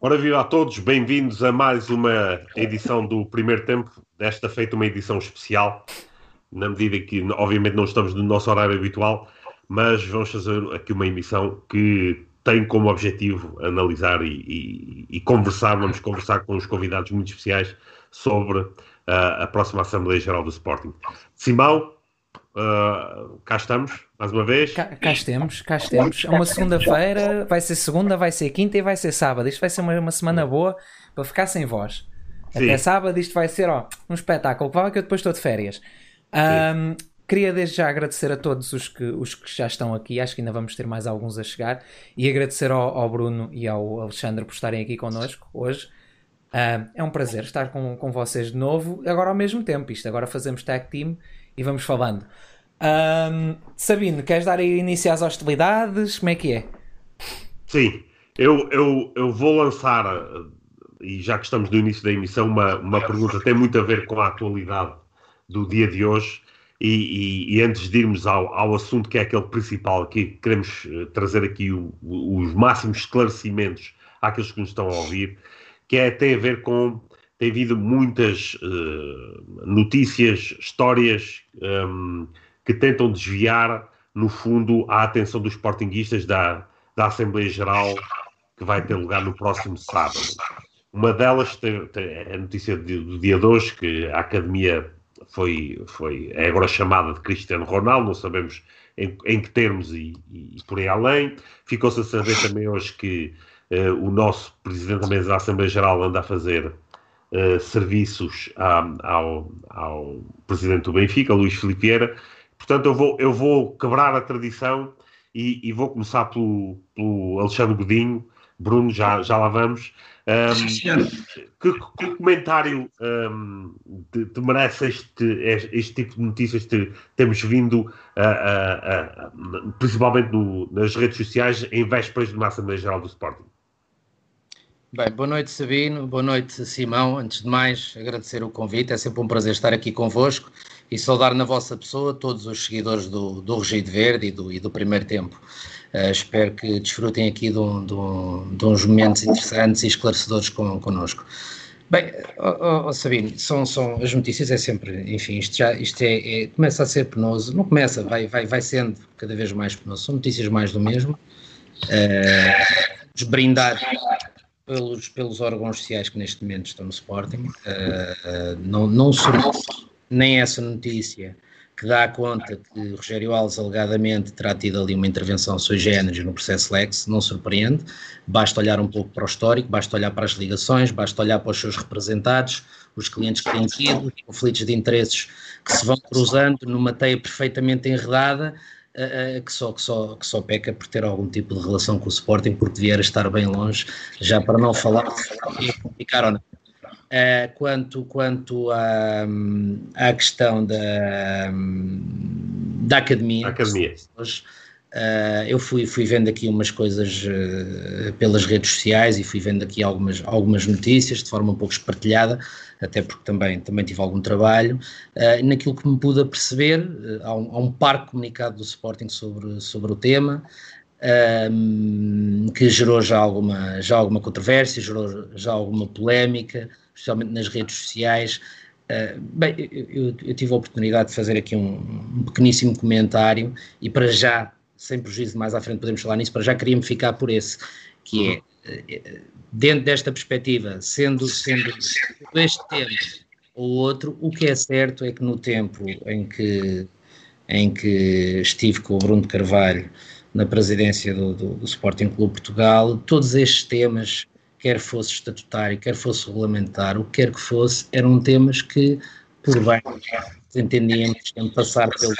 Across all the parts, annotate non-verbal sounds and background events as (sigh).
Ora, viva a todos, bem-vindos a mais uma edição do Primeiro Tempo, desta feita uma edição especial, na medida que, obviamente, não estamos no nosso horário habitual, mas vamos fazer aqui uma emissão que tem como objetivo analisar e, e, e conversar, vamos conversar com os convidados muito especiais sobre uh, a próxima Assembleia Geral do Sporting. Simão, uh, cá estamos, mais uma vez. Cá, cá estamos, cá estamos. É uma segunda-feira, vai ser segunda, vai ser quinta e vai ser sábado. Isto vai ser uma, uma semana boa para ficar sem voz. Sim. Até sábado isto vai ser ó, um espetáculo. Prova que eu depois estou de férias. Um, queria desde já agradecer a todos os que, os que já estão aqui. Acho que ainda vamos ter mais alguns a chegar. E agradecer ao, ao Bruno e ao Alexandre por estarem aqui connosco hoje. É um prazer estar com, com vocês de novo, agora ao mesmo tempo. Isto agora fazemos tag team e vamos falando. Um, Sabino, queres dar início às hostilidades? Como é que é? Sim, eu, eu, eu vou lançar, e já que estamos no início da emissão, uma, uma pergunta que tem muito a ver com a atualidade do dia de hoje. E, e, e antes de irmos ao, ao assunto que é aquele principal, que queremos eh, trazer aqui o, os máximos esclarecimentos àqueles que nos estão a ouvir, que é, tem a ver com. Tem havido muitas uh, notícias, histórias. Um, que tentam desviar, no fundo, a atenção dos sportinguistas da, da Assembleia Geral que vai ter lugar no próximo sábado. Uma delas tem, tem, é a notícia do dia de hoje, que a Academia foi, foi, é agora chamada de Cristiano Ronaldo, não sabemos em, em que termos e, e, por aí além. Ficou-se a saber também hoje que uh, o nosso Presidente da Mesa da Assembleia Geral anda a fazer uh, serviços a, ao, ao Presidente do Benfica, Luís Filipe Vieira, Portanto, eu vou, eu vou quebrar a tradição e, e vou começar pelo, pelo, Alexandre Godinho. Bruno, já, já lá vamos. Um, que, que, comentário um, te, te, merece este, este tipo de notícias que temos vindo, a, a, a, principalmente no, nas redes sociais, em vésperas de uma Assembleia Geral do Sporting? Bem, boa noite Sabino, boa noite Simão. Antes de mais, agradecer o convite, é sempre um prazer estar aqui convosco e saudar na vossa pessoa todos os seguidores do, do Regido Verde e do, e do Primeiro Tempo. Uh, espero que desfrutem aqui de, um, de, um, de, uns momentos interessantes e esclarecedores com, connosco. Bem, oh, oh, Sabino, são, são, as notícias é sempre, enfim, isto já isto é, é, começa a ser penoso, não começa, vai, vai, vai sendo cada vez mais penoso, são notícias mais do mesmo. Uh, desbrindar pelos, pelos órgãos sociais que neste momento estão no Sporting. Uh, não, não nem essa notícia que dá conta que Rogério Alves alegadamente terá tido ali uma intervenção sui generis no processo Lex, não surpreende. Basta olhar um pouco para o histórico, basta olhar para as ligações, basta olhar para os seus representados, os clientes que têm tido, os conflitos de interesses que se vão cruzando numa teia perfeitamente enredada uh, que, só, que, só, que só peca por ter algum tipo de relação com o Sporting, porque vier a estar bem longe, já para não falar de ficar ou não. Uh, quanto quanto à, à questão da, da academia, academia. Hoje, uh, eu fui, fui vendo aqui umas coisas uh, pelas redes sociais e fui vendo aqui algumas, algumas notícias de forma um pouco espartilhada até porque também, também tive algum trabalho, uh, naquilo que me pude perceber, uh, há, um, há um parque comunicado do Sporting sobre, sobre o tema, um, ehm, que gerou já alguma, já alguma controvérsia, gerou já alguma polémica, especialmente nas redes sociais. Uh, bem, eu, eu, tive a oportunidade de fazer aqui um, um, pequeníssimo comentário e para já, sem prejuízo mais à frente podemos falar nisso, para já queria-me ficar por esse, que é dentro desta perspectiva, sendo, sendo este tema ou outro, o que é certo é que no tempo em que, em que estive com o Bruno Carvalho na presidência do, do, do Sporting Clube Portugal, todos estes temas, quer fosse estatutário, quer fosse regulamentar, o que quer que fosse, eram temas que, por bem, entendíamos que passar pelo,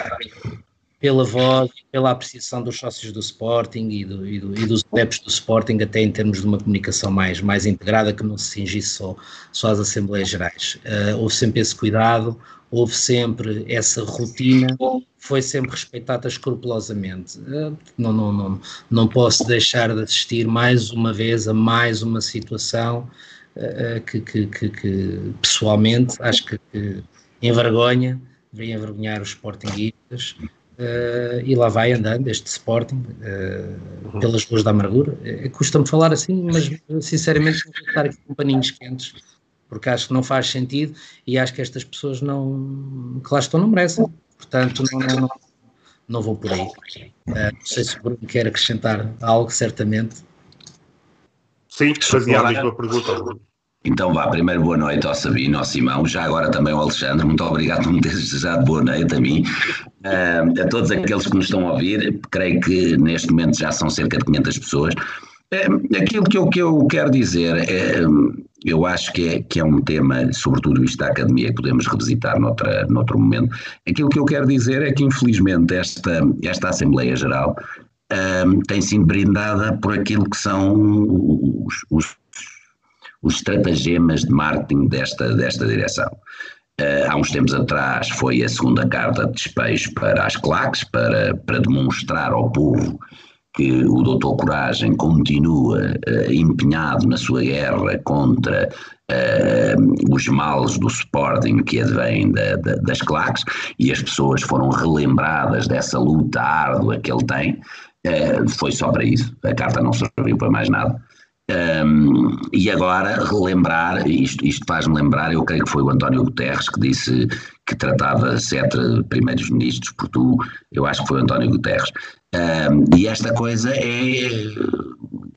pela voz, pela apreciação dos sócios do Sporting e, do, e, do, e, dos adeptos do Sporting, até em termos de uma comunicação mais, mais integrada, que não se cingisse só, só às Assembleias Gerais. Uh, houve sempre esse cuidado, houve sempre essa rotina, foi sempre respeitada escrupulosamente. Uh, não, não, não, não posso deixar de assistir mais uma vez a mais uma situação uh, que, que, que, que, pessoalmente acho que, que envergonha, deveria envergonhar os Sportingistas Uh, e lá vai andando este Sporting uh, pelas ruas da amargura. Uh, Custa-me falar assim, mas (laughs) sinceramente vou estar aqui com paninhos quentes, porque acho que não faz sentido e acho que estas pessoas não, que lá estão, não merecem. Portanto, não, não, não, não vou por aí. não sei se o Bruno quer acrescentar algo, certamente. Sim, fazia a mesma pergunta. Então vá, primeiro boa noite ao Sabino, ao Simão, já agora também ao Alexandre, muito obrigado por me teres desejado boa noite a mim, uh, a todos aqueles que nos estão a ouvir, creio que neste momento já são cerca de 500 pessoas. Uh, aquilo que eu, que eu quero dizer, é, eu acho que é, que é um tema, sobretudo isto da academia, que podemos revisitar noutra, noutro momento. Aquilo que eu quero dizer é que infelizmente esta, esta Assembleia Geral tem sido brindada por aquilo que são os, os os estratagemas de marketing desta, desta direção. Uh, há uns tempos atrás foi a segunda carta de despejo para as claques, para, para demonstrar ao povo que o doutor Coragem continua uh, empenhado na sua guerra contra uh, os males do Sporting que advêm da, da, das claques e as pessoas foram relembradas dessa luta árdua que ele tem. foi só para isso, a carta não serviu para mais nada. Um, e agora relembrar, isto, isto faz-me lembrar, eu creio que foi o António Guterres que disse que tratava sete primeiros ministros por tu, eu acho que foi o António Guterres. Um, e esta coisa é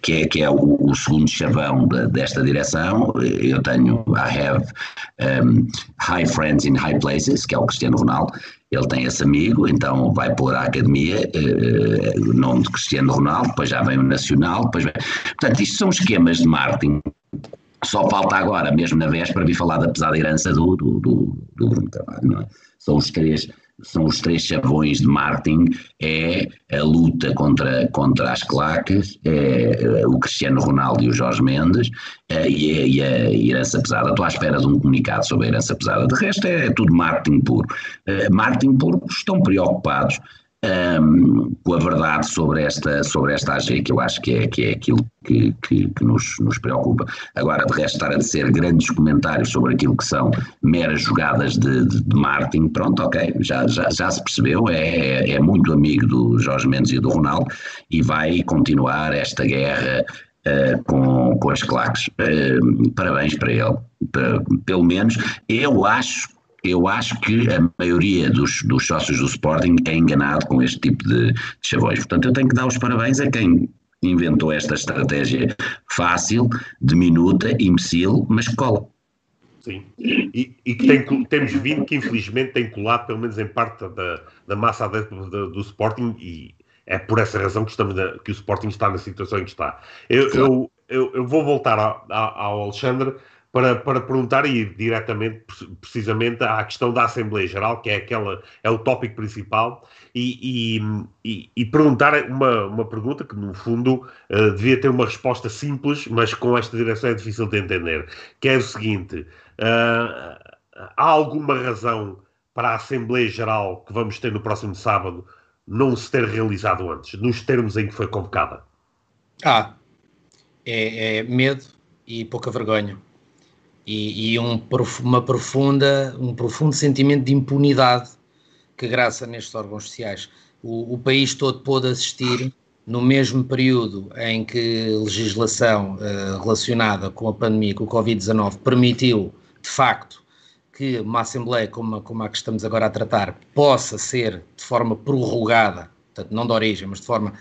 que é, que é o, o segundo chavão de, desta direção. Eu tenho, I have um, high friends in high places, que é o Cristiano Ronaldo, ele tem esse amigo, então vai pôr a academia, eh, o nome de Cristiano Ronaldo, depois já vem o Nacional, depois vem... Portanto, isto são esquemas de marketing. Só falta agora, mesmo na véspera, vir falar da pesada herança do, do, do, do Bruno Carvalho, é? São os três são os três chavões de marketing, é a luta contra, contra as claques, é, é o Cristiano Ronaldo e o Jorge Mendes, é, e, a, e, a, herança pesada. Estou à espera de um comunicado sobre a herança pesada. De resto é, é tudo marketing puro. É, marketing puro, estão preocupados um, a verdade sobre esta, sobre esta AG, que eu acho que é, que é aquilo que, que, que nos, nos preocupa. Agora, de resto, estar a dizer grandes comentários sobre aquilo que são meras jogadas de, de, de marketing, pronto, ok, já, já, já se percebeu, é, é muito amigo do Jorge Mendes e do Ronaldo e vai continuar esta guerra Uh, com, com as claques. Uh, parabéns para ele. pelo menos eu acho eu acho que a maioria dos, dos sócios do Sporting é enganado com este tipo de, de chavões. Portanto, eu tenho que dar os parabéns a quem inventou esta estratégia fácil, diminuta, imbecil, mas que cola. Sim, e, e que tem, temos vindo que infelizmente tem colado pelo menos em parte da, da massa do, do, Sporting e é por essa razão que, estamos na, que o Sporting está na situação em que está. Eu, eu, eu, eu vou voltar ao, ao Alexandre para, para perguntar e ir diretamente, precisamente, à questão da Assembleia Geral, que é aquela, é o tópico principal, e, e, e perguntar uma, uma pergunta que, no fundo, uh, devia ter uma resposta simples, mas com esta direção é difícil de entender, que é o seguinte, uh, há alguma razão para a Assembleia Geral que vamos ter no próximo sábado não se ter realizado antes, nos termos em que foi convocada? Ah, é, é medo e pouca vergonha e, e um, uma profunda, um profundo sentimento de impunidade que graça nestes órgãos sociais. O, o país todo pôde assistir no mesmo período em que legislação uh, relacionada com a pandemia, com o Covid-19, permitiu, de facto, que uma Assembleia como a, como a que estamos agora a tratar possa ser de forma prorrogada, portanto, não de origem, mas de forma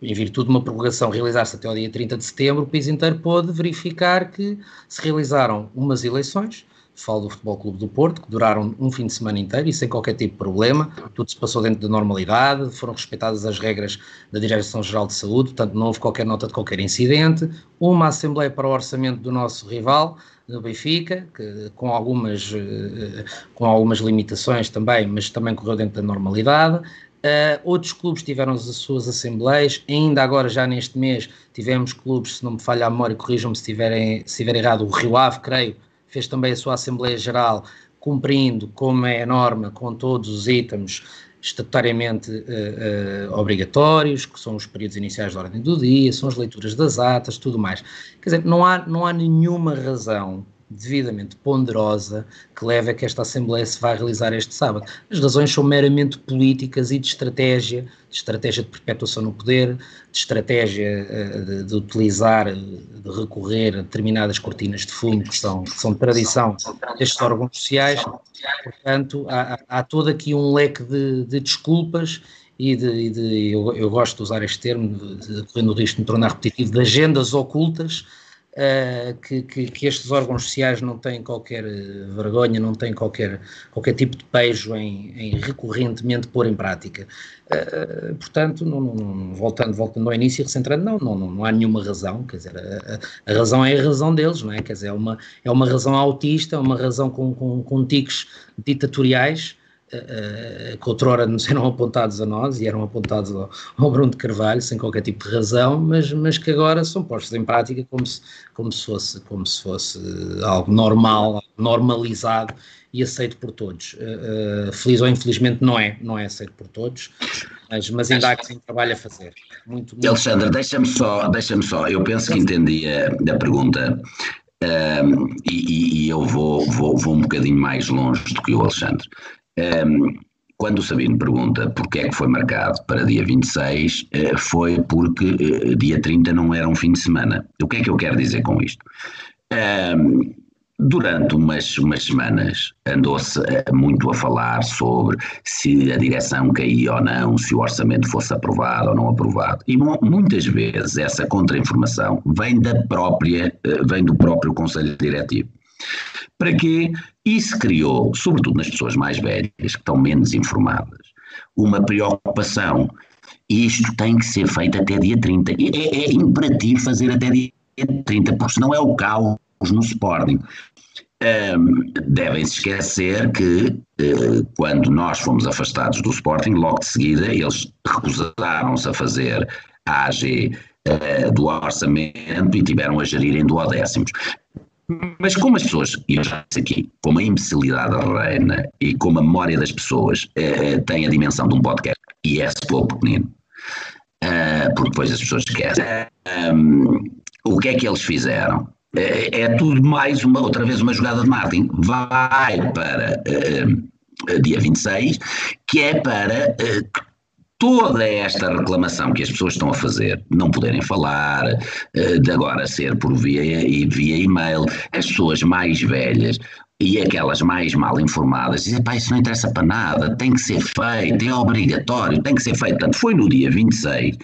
em virtude de uma prorrogação realizar-se até ao dia 30 de setembro, o país inteiro pôde verificar que se realizaram umas eleições, falo do Futebol Clube do Porto, que duraram um fim de semana inteiro e sem qualquer tipo de problema, tudo se passou dentro da normalidade, foram respeitadas as regras da Direção-Geral de Saúde, portanto não houve qualquer nota de qualquer incidente, uma Assembleia para o orçamento do nosso rival, do Benfica, que, com, algumas, eh, com algumas limitações também, mas também correu dentro da normalidade, Uh, outros clubes tiveram as suas assembleias, ainda agora, já neste mês, tivemos clubes, se não me falha a memória, corrijam-me se, tiverem, se errado, o Rio Ave, creio, fez também a sua Assembleia Geral, cumprindo, como é a norma, com todos os itens estatutariamente uh, uh, obrigatórios, que são os períodos iniciais da ordem do dia, são as leituras das atas, tudo mais. Quer dizer, não há, não há nenhuma razão devidamente ponderosa que leva a que esta Assembleia se vá realizar este sábado. As razões são meramente políticas e de estratégia, de estratégia de perpetuação no poder, de estratégia uh, de, de, utilizar, de recorrer a determinadas cortinas de fundo que são, que são de tradição destes órgãos sociais. Portanto, há, há todo aqui um leque de, de desculpas e de, de eu, eu, gosto de usar este termo, correndo o risco de me tornar repetitivo, de agendas ocultas uh, que, que, que, estes órgãos sociais não têm qualquer eh, vergonha, não têm qualquer, qualquer tipo de pejo em, em recorrentemente pôr em prática. Uh, portanto, não, não, voltando, voltando ao início e recentrando, não, não, não, há nenhuma razão, quer dizer, a, a, razão é a razão deles, não é? Quer dizer, é uma, é uma razão autista, é uma razão com, com, com tiques ditatoriais, uh, que outrora não eram apontados a nós e eram apontados ao, ao, Bruno de Carvalho sem qualquer tipo de razão, mas, mas que agora são postos em prática como se, como se, fosse, como se fosse algo normal, normalizado e aceito por todos. Uh, feliz ou infelizmente não é, não é aceito por todos, mas, mas ainda há que um trabalho a fazer. Muito, muito Alexandre, deixa-me só, deixa só, eu penso que entendi a, a pergunta. Um, e, e, eu vou, vou, vou um bocadinho mais longe do que o Alexandre. Um, quando o Sabino pergunta porque é que foi marcado para dia 26, eh, foi porque eh, dia 30 não era um fim de semana. O que é que eu quero dizer com isto? Durante umas, umas semanas andou-se eh, muito a falar sobre se a direção caía ou não, se o orçamento fosse aprovado ou não aprovado. E muitas vezes essa contra-informação vem da própria, vem do próprio Conselho Diretivo. Para quê? Isso criou, sobretudo nas pessoas mais velhas, que estão menos informadas, uma preocupação. Isto tem que ser feito até dia 30. É, é imperativo fazer até dia 30, porque senão é o caos no Sporting. Um, Devem-se esquecer que uh, quando nós fomos afastados do Sporting, logo de seguida eles recusaram-se a fazer a AG uh, do orçamento e tiveram a gerir em duodécimos. Mas como as pessoas, e eu já disse aqui, como a imbecilidade reina e como a memória das pessoas eh, tem a dimensão de um podcast, e é pouco pequenino, uh, porque depois as pessoas esquecem, um, o que é que eles fizeram? É, tudo mais uma, outra vez uma jogada de marketing. Vai para uh, dia 26, que é para uh, toda esta reclamação que as pessoas estão a fazer, não poderem falar, eh, de agora ser por via, via e-mail, as pessoas mais velhas e aquelas mais mal informadas dizem, pá, isso não interessa para nada, tem que ser feito, é obrigatório, tem que ser feito. Portanto, foi no dia 26,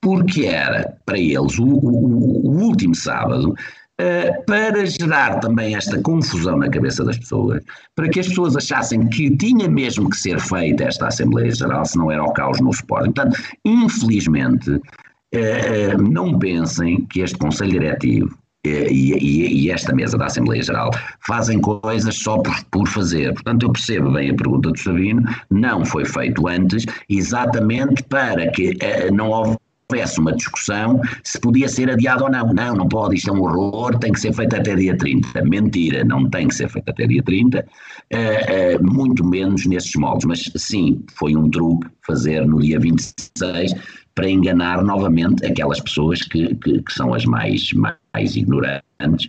porque era para eles o, o, o último sábado Uh, para gerar também esta confusão na cabeça das pessoas, para que as pessoas achassem que tinha mesmo que ser feita esta Assembleia Geral, se não era o caos no Sporting. Portanto, infelizmente, uh, não pensem que este Conselho Diretivo e, e, e, esta mesa da Assembleia Geral fazem coisas só por, por, fazer. Portanto, eu percebo bem a pergunta do Sabino, não foi feito antes, exatamente para que não houve houvesse uma discussão se podia ser adiado ou não. Não, não pode, isto é um horror, tem que ser feito até dia 30. Mentira, não tem que ser feito até dia 30, uh, uh, muito menos nesses moldes. Mas sim, foi um truque fazer no dia 26 para enganar novamente aquelas pessoas que, que, que são as mais, mais ignorantes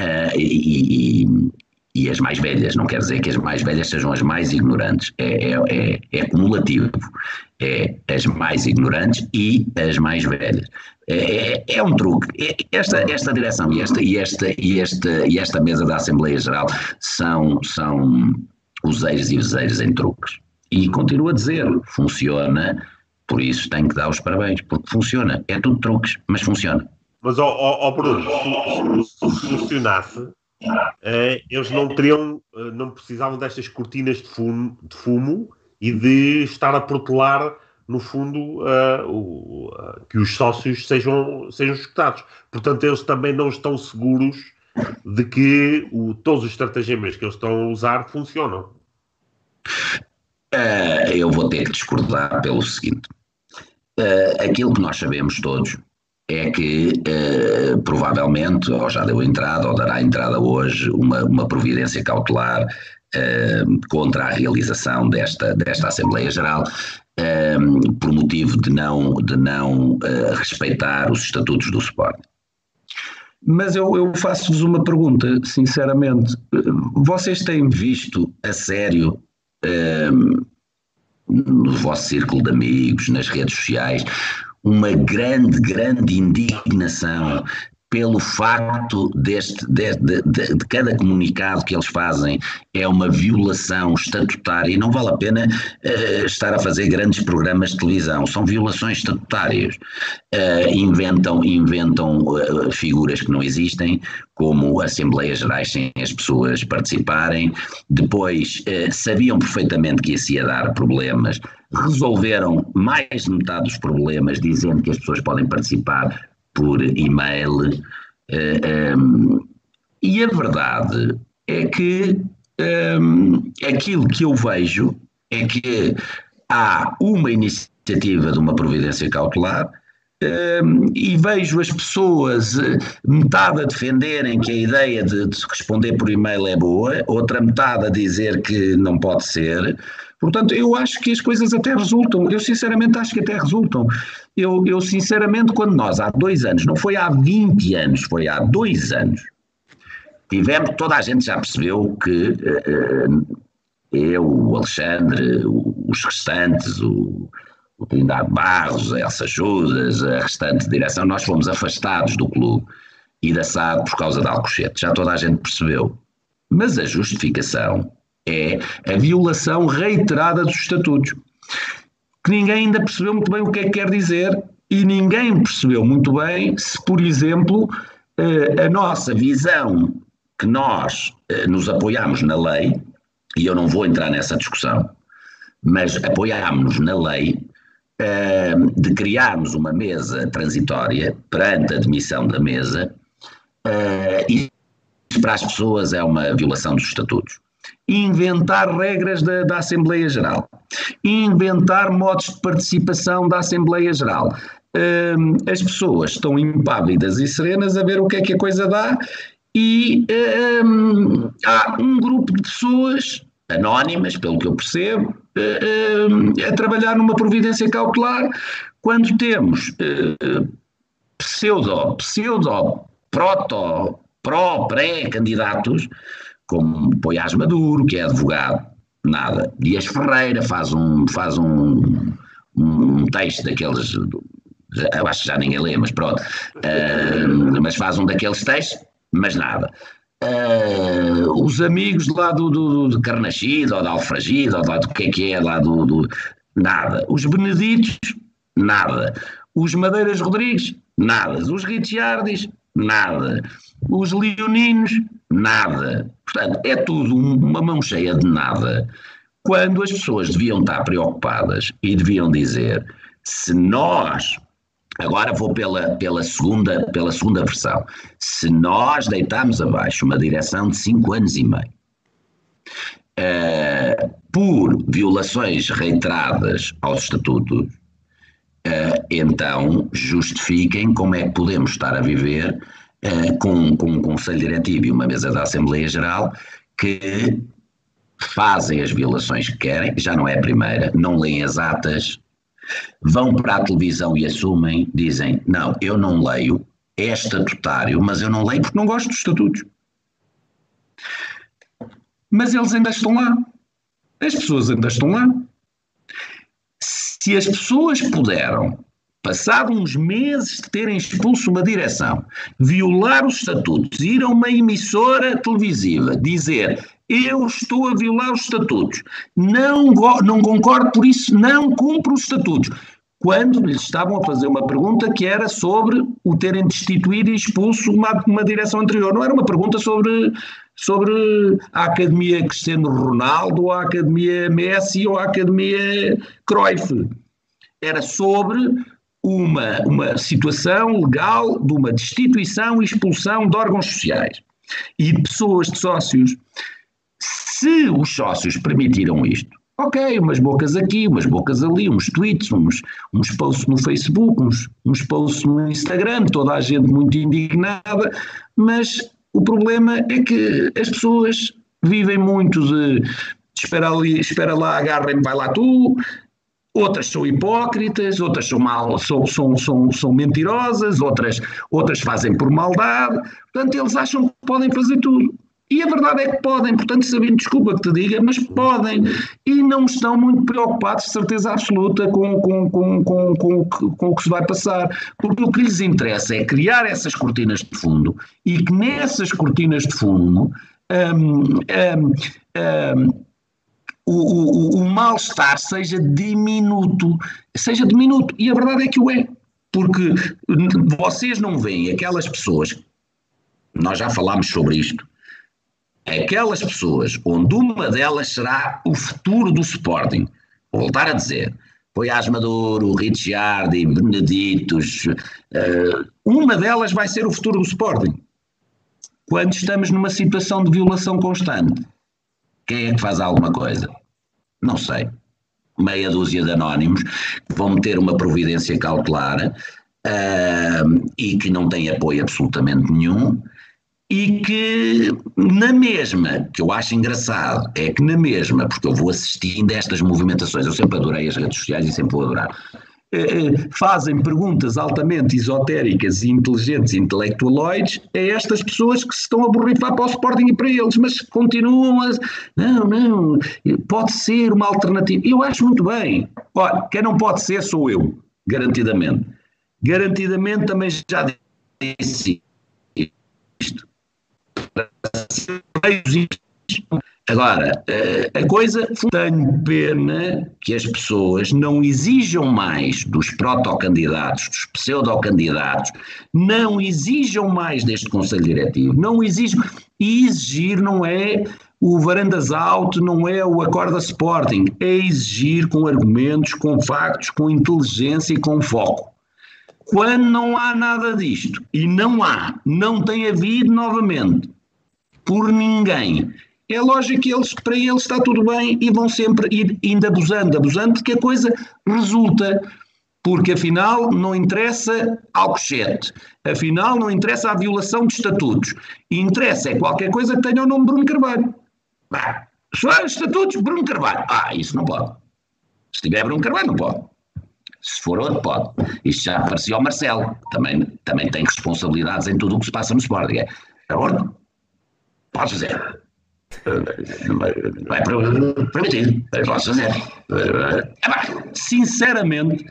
uh, e, e, e as mais velhas, não quer dizer que as mais velhas sejam as mais ignorantes, é, é, é, é acumulativo, é as mais ignorantes e as mais velhas. É, é, é um truque. É, esta, esta direção e esta, e, esta, e, esta, e esta mesa da Assembleia Geral são, são useiros e useiros em truques. E continuo a dizer, funciona, por isso tenho que dar os parabéns, porque funciona. É tudo truques, mas funciona. Mas, ó, ó Bruno, se funcionasse, uh, eles não teriam, uh, não precisavam destas cortinas de fumo, de fumo e de estar a protelar, no fundo, uh, o, que os sócios sejam, sejam escutados. Portanto, eles também não estão seguros de que o, todos os estratagemas que eles estão a usar funcionam. eu vou ter que discordar pelo seguinte. aquilo que nós sabemos todos é que eh, provavelmente, ou já deu entrada, ou dará entrada hoje, uma, uma providência cautelar eh, contra a realização desta, desta Assembleia Geral, eh, por motivo de não, de não respeitar os estatutos do Sport. Mas eu, eu faço-vos uma pergunta, sinceramente. Vocês têm visto a sério um, no vosso círculo de amigos, nas redes sociais, uma grande, grande indignação pelo facto deste, de, de, de, de, cada comunicado que eles fazem é uma violação estatutária e não vale a pena uh, estar a fazer grandes programas de televisão, são violações estatutárias. Uh, inventam inventam uh, figuras que não existem, como Assembleias Gerais sem as pessoas participarem, depois sabiam perfeitamente que isso ia dar problemas, resolveram mais de metade dos problemas dizendo que as pessoas podem participar por e-mail. Uh, eh, um, ehm, e a verdade é que um, ehm, aquilo que eu vejo é que há uma iniciativa de uma providência cautelar. Um, ehm, e vejo as pessoas, eh, metade a defenderem que a ideia de, de responder por e-mail é boa, outra metade a dizer que não pode ser. Portanto, eu acho que as coisas até resultam. Eu sinceramente acho que até resultam. Eu, eu sinceramente, quando nós há dois anos, não foi há 20 anos, foi há dois anos, tivemos, toda a gente já percebeu que uh, eu, o Alexandre, os restantes, o, o Trindade Barros, a Elsa Judas, a restante direção, nós fomos afastados do clube e da SAD por causa de Alcochete. Já toda a gente percebeu. Mas a justificação é a violação reiterada dos estatutos, que ninguém ainda percebeu muito bem o que é que quer dizer e ninguém percebeu muito bem se, por exemplo, eh, a nossa visão que nós eh, nos apoiamos na lei, e eu não vou entrar nessa discussão, mas apoiámos-nos na lei eh, de criarmos uma mesa transitória perante a admissão da mesa, e para as pessoas é uma violação dos estatutos inventar regras da, da, Assembleia Geral, inventar modos de participação da Assembleia Geral. Um, as pessoas estão impávidas e serenas a ver o que é que a coisa dá e um, há um grupo de pessoas anónimas, pelo que eu percebo, um, a trabalhar numa providência cautelar quando temos uh, pseudo, pseudo, proto, pró, pré-candidatos como Poiás Maduro, que é advogado, nada. Dias Ferreira faz um, faz um, um texto daqueles, eu acho que já ninguém lê, mas pronto, uh, mas faz um daqueles textos, mas nada. Uh, os amigos lá do, do, do Carnaxide, ou da Alfragide, ou lá do que é que é, lá do, do nada. Os Beneditos, nada. Os Madeiras Rodrigues, nada. Os Ricciardis, nada. Os Leoninos, nada. Portanto, é tudo uma mão cheia de nada, quando as pessoas deviam estar preocupadas e deviam dizer: se nós. Agora vou pela, pela, segunda, pela segunda versão. Se nós deitarmos abaixo uma direção de 5 anos e meio, uh, por violações reiteradas aos estatutos, então justifiquem como é que podemos estar a viver uh, com, com um Conselho Diretivo e uma mesa da Assembleia Geral que fazem as violações que querem, já não é a primeira, não leem as atas, vão para a televisão e assumem, dizem: Não, eu não leio, é estatutário, mas eu não leio porque não gosto dos estatutos. Mas eles ainda estão lá. As pessoas ainda estão lá. Se as pessoas puderam passado uns meses de terem expulso uma direção, violar os estatutos, ir a uma emissora televisiva, dizer eu estou a violar os estatutos, não, não concordo por isso, não cumpro os estatutos. Quando lhes estavam a fazer uma pergunta que era sobre o terem destituído e expulso uma, uma direção anterior. Não era uma pergunta sobre, sobre a Academia Cristiano Ronaldo, ou a Academia Messi, ou a Academia Cruyff. Era sobre uma, uma situação legal de uma destituição e expulsão de órgãos sociais e pessoas, de sócios. Se os sócios permitiram isto, ok, umas bocas aqui, umas bocas ali, uns tweets, uns, uns posts no Facebook, uns, uns posts no Instagram, toda a gente muito indignada, mas o problema é que as pessoas vivem muito de espera, ali, espera lá, agarrem-me, vai lá tu, outras são hipócritas, outras são, mal, são, são, são, são mentirosas, outras, outras fazem por maldade. Portanto, eles acham que podem fazer tudo. E a verdade é que podem, portanto, sabendo, desculpa que te diga, mas podem. E não estão muito preocupados, de certeza absoluta, com, com, com, com, com, com o que se vai passar. Porque o que lhes interessa é criar essas cortinas de fundo e que nessas cortinas de fundo um, um, um, o, o, o mal-estar seja diminuto, seja diminuto. E a verdade é que o é. Porque vocês não veem aquelas pessoas, nós já falámos sobre isto, aquelas pessoas onde uma delas será o futuro do Sporting. Vou voltar a dizer, foi Asmador, Ricciardi, Beneditos, uh, uma delas vai ser o futuro do Sporting. Quando estamos numa situação de violação constante, quem é que faz alguma coisa? Não sei. Meia dúzia de anónimos que vão meter uma providência cautelar uh, e que não têm apoio absolutamente nenhum e que na mesma, que eu acho engraçado, é que na mesma, porque eu vou assistindo a estas movimentações, eu sempre adorei as redes sociais e sempre vou adorar, eh, eh, fazem perguntas altamente esotéricas e inteligentes e intelectualoides a estas pessoas que se estão a borrifar para o Sporting e para eles, mas continuam a. Não, não, pode ser uma alternativa. Eu acho muito bem. Olha, quem não pode ser sou eu, garantidamente. Garantidamente também já disse. Agora, eh, a coisa, tenho pena que as pessoas não exijam mais dos protocandidatos, dos pseudocandidatos, não exijam mais deste Conselho Diretivo, não exijam. E exigir não é o varandas alto, não é o acorda Sporting, é exigir com argumentos, com factos, com inteligência e com foco. Quando não há nada disto, e não há, não tem havido novamente, por ninguém é lógico que eles, para eles está tudo bem e vão sempre ir indo abusando, abusando, porque a coisa resulta. Porque afinal não interessa Alcochete, afinal não interessa a violação de estatutos, interessa é qualquer coisa que tenha o nome Bruno Carvalho. Ah, só estatutos Bruno Carvalho. Ah, isso não pode. Se tiver Bruno Carvalho, não pode. Se for outro, pode. Isto já parecia ao Marcelo, também, também tem responsabilidades em tudo o que se passa no Sporting. É, é pode fazer vai permitir, posso fazer. Sinceramente,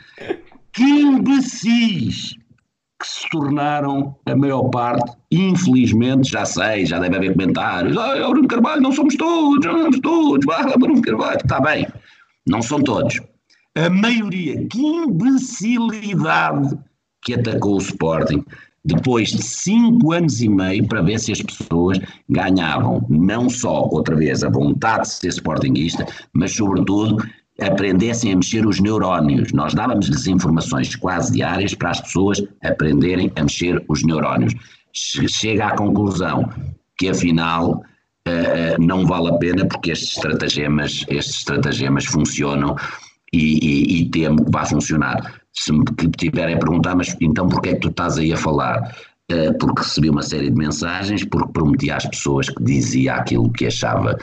que imbecis que se tornaram a maior parte, infelizmente, já sei, já deve haver comentários, ah, é o Bruno Carvalho, não somos todos, não somos todos, ah, Bruno Carvalho, está bem, não são todos. A maioria, que imbecilidade que atacou o Sporting, depois de cinco anos e meio para ver se as pessoas ganhavam não só, outra vez, a vontade de ser sportinguista, mas sobretudo aprendessem a mexer os neurónios. Nós dávamos-lhes informações quase diárias para as pessoas aprenderem a mexer os neurónios. Chega à conclusão que afinal uh, não vale a pena porque estes estratagemas, estes estratagemas funcionam e, e, e temo que vá funcionar se me tiverem a perguntar, mas então porquê é que tu estás aí a falar? Uh, porque recebi uma série de mensagens, porque prometi às pessoas que dizia aquilo que achava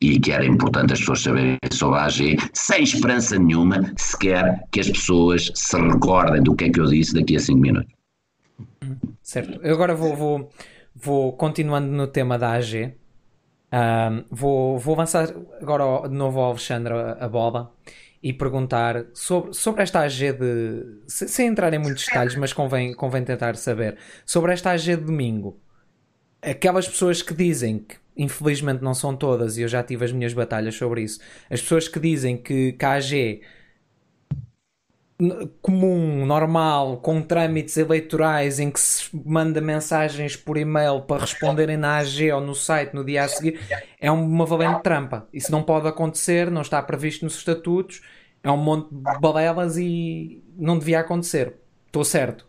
e que era importante as pessoas saberem sobre a AG, sem esperança nenhuma, sequer que as pessoas se recordem do que é que eu disse daqui a 5 minutos. Certo. Eu agora vou, vou, vou continuando no tema da AG. Um, vou, vou avançar agora de novo ao Alexandre a, bola e perguntar sobre, sobre esta AG de. Sem entrar em muitos detalhes, mas convém, convém tentar saber. Sobre esta AG de domingo. Aquelas pessoas que dizem que, infelizmente não são todas, e eu já tive as minhas batalhas sobre isso, as pessoas que dizem que, que a AG comum, normal, com trâmites eleitorais em que se manda mensagens por e-mail para responderem na AG ou no site no dia a seguir, é uma valente trampa. Isso não pode acontecer, não está previsto nos estatutos, é um monte de balelas e não devia acontecer. Estou certo.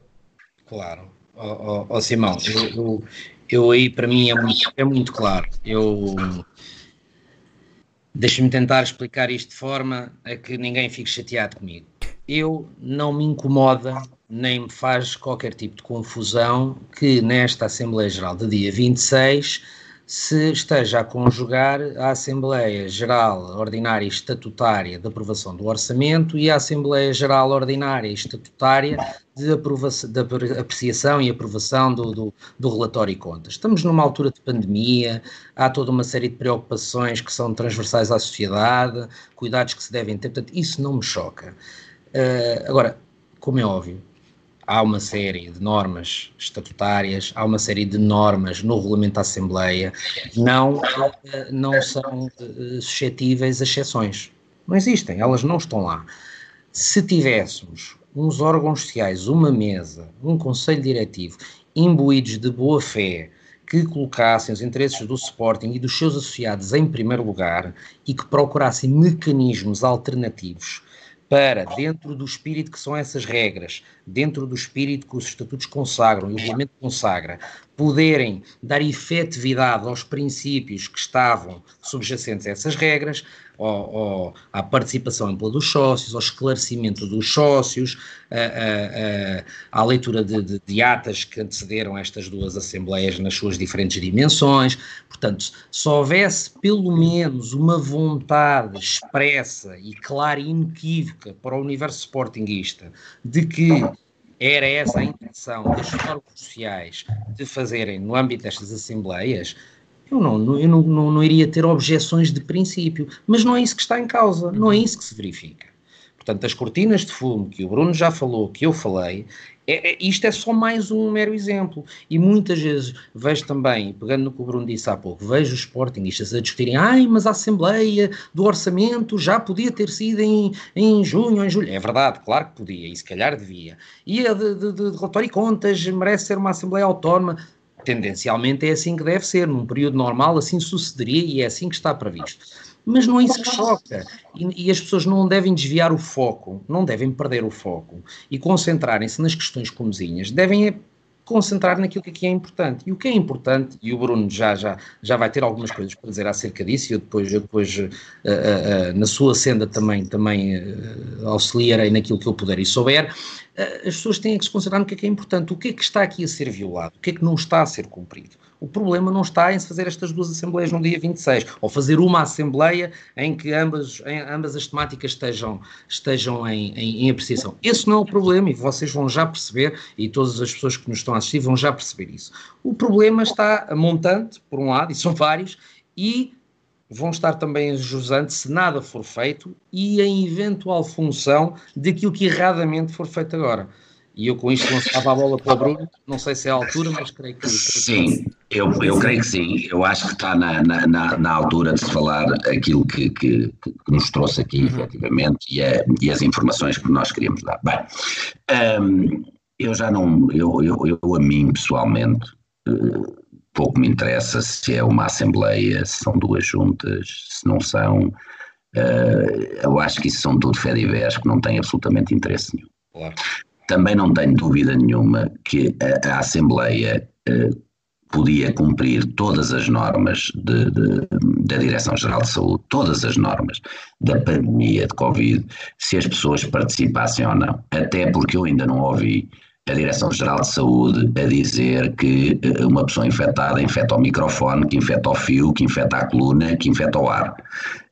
Claro. Ó oh, oh, oh, Simão, eu, eu, eu, aí para mim é muito, é muito claro. Eu deixa-me tentar explicar isto de forma a que ninguém fique chateado comigo eu não me incomoda nem me faz qualquer tipo de confusão que nesta Assembleia Geral de dia 26 se esteja a conjugar a Assembleia Geral Ordinária e Estatutária de aprovação do orçamento e a Assembleia Geral Ordinária e Estatutária de, aprovação, de apreciação e aprovação do, do, do, relatório e contas. Estamos numa altura de pandemia, há toda uma série de preocupações que são transversais à sociedade, cuidados que se devem ter, portanto, isso não me choca. Uh, agora, como é óbvio, há uma série de normas estatutárias, há uma série de normas no Regulamento da Assembleia, não, não são eh, suscetíveis a exceções. Não existem, elas não estão lá. Se tivéssemos uns órgãos sociais, uma mesa, um conselho diretivo, imbuídos de boa fé, que colocassem os interesses do Sporting e dos seus associados em primeiro lugar e que procurassem mecanismos alternativos para, dentro do espírito que são essas regras, dentro do espírito que os estatutos consagram e o regulamento consagra, poderem dar efetividade aos princípios que estavam subjacentes a essas regras, ao, ao, à participação ampla dos sócios, ao esclarecimento dos sócios, à leitura de, de, de, atas que antecederam estas duas assembleias nas suas diferentes dimensões. Portanto, se houvesse pelo menos uma vontade expressa e clara e inequívoca para o universo sportinguista de que era essa a intenção dos órgãos sociais de fazerem no âmbito destas assembleias, eu não, eu não, não, não iria ter objeções de princípio, mas não é isso que está em causa, não é isso que se verifica. Portanto, as cortinas de fumo que o Bruno já falou, que eu falei, é, é, isto é só mais um mero exemplo. E muitas vezes vejo também, pegando no que o Bruno disse há pouco, vejo os sportingistas a discutirem, ai, mas a Assembleia do Orçamento já podia ter sido em, em junho ou em julho. É verdade, claro que podia, e se calhar devia. E a de, de, de relatório e contas merece ser uma Assembleia Autónoma tendencialmente é assim que deve ser, num período normal assim sucederia e é assim que está previsto. Mas não é isso que choca. E, e as pessoas não devem desviar o foco, não devem perder o foco e concentrarem-se nas questões comezinhas, devem é concentrar naquilo que aqui é importante. E o que é importante, e o Bruno já, já, já vai ter algumas coisas para dizer acerca disso, e eu depois, eu depois uh, uh, uh, na sua senda também, também auxiliarei naquilo que eu puder e souber, as pessoas têm que se concentrar no que é que é importante, o que é que está aqui a ser violado, o que é que não está a ser cumprido. O problema não está em se fazer estas duas assembleias no dia 26, ou fazer uma assembleia em que ambas, em, ambas as temáticas estejam, estejam em, em, em, apreciação. Esse não é o problema e vocês vão já perceber, e todas as pessoas que nos estão a assistir vão já perceber isso. O problema está a montante, por um lado, e são vários, e vão estar também jusante se nada for feito e em eventual função daquilo que erradamente for feito agora. E eu com isto lançava a bola para o Bruno, não sei se é a altura, mas creio que. Sim, eu, eu creio que sim. Eu acho que está na, na, na altura de se falar aquilo que, que, que nos trouxe aqui, uhum. efetivamente, e, é, e, as informações que nós queríamos dar. Bem, um, eu já não. Eu, eu, eu, a mim, pessoalmente, uh, pouco me interessa se é uma Assembleia, se são duas juntas, se não são. Uh, eu acho que isso são tudo fé que não têm absolutamente interesse nenhum. Claro. Também não tenho dúvida nenhuma que a, a Assembleia eh, podia cumprir todas as normas de, de, da Direção-Geral de Saúde, todas as normas da pandemia de Covid, se as pessoas participassem ou não. Até porque eu ainda não ouvi a Direção-Geral de Saúde a dizer que eh, uma pessoa infectada infecta o microfone, que infecta o fio, que infecta a coluna, que infecta o ar.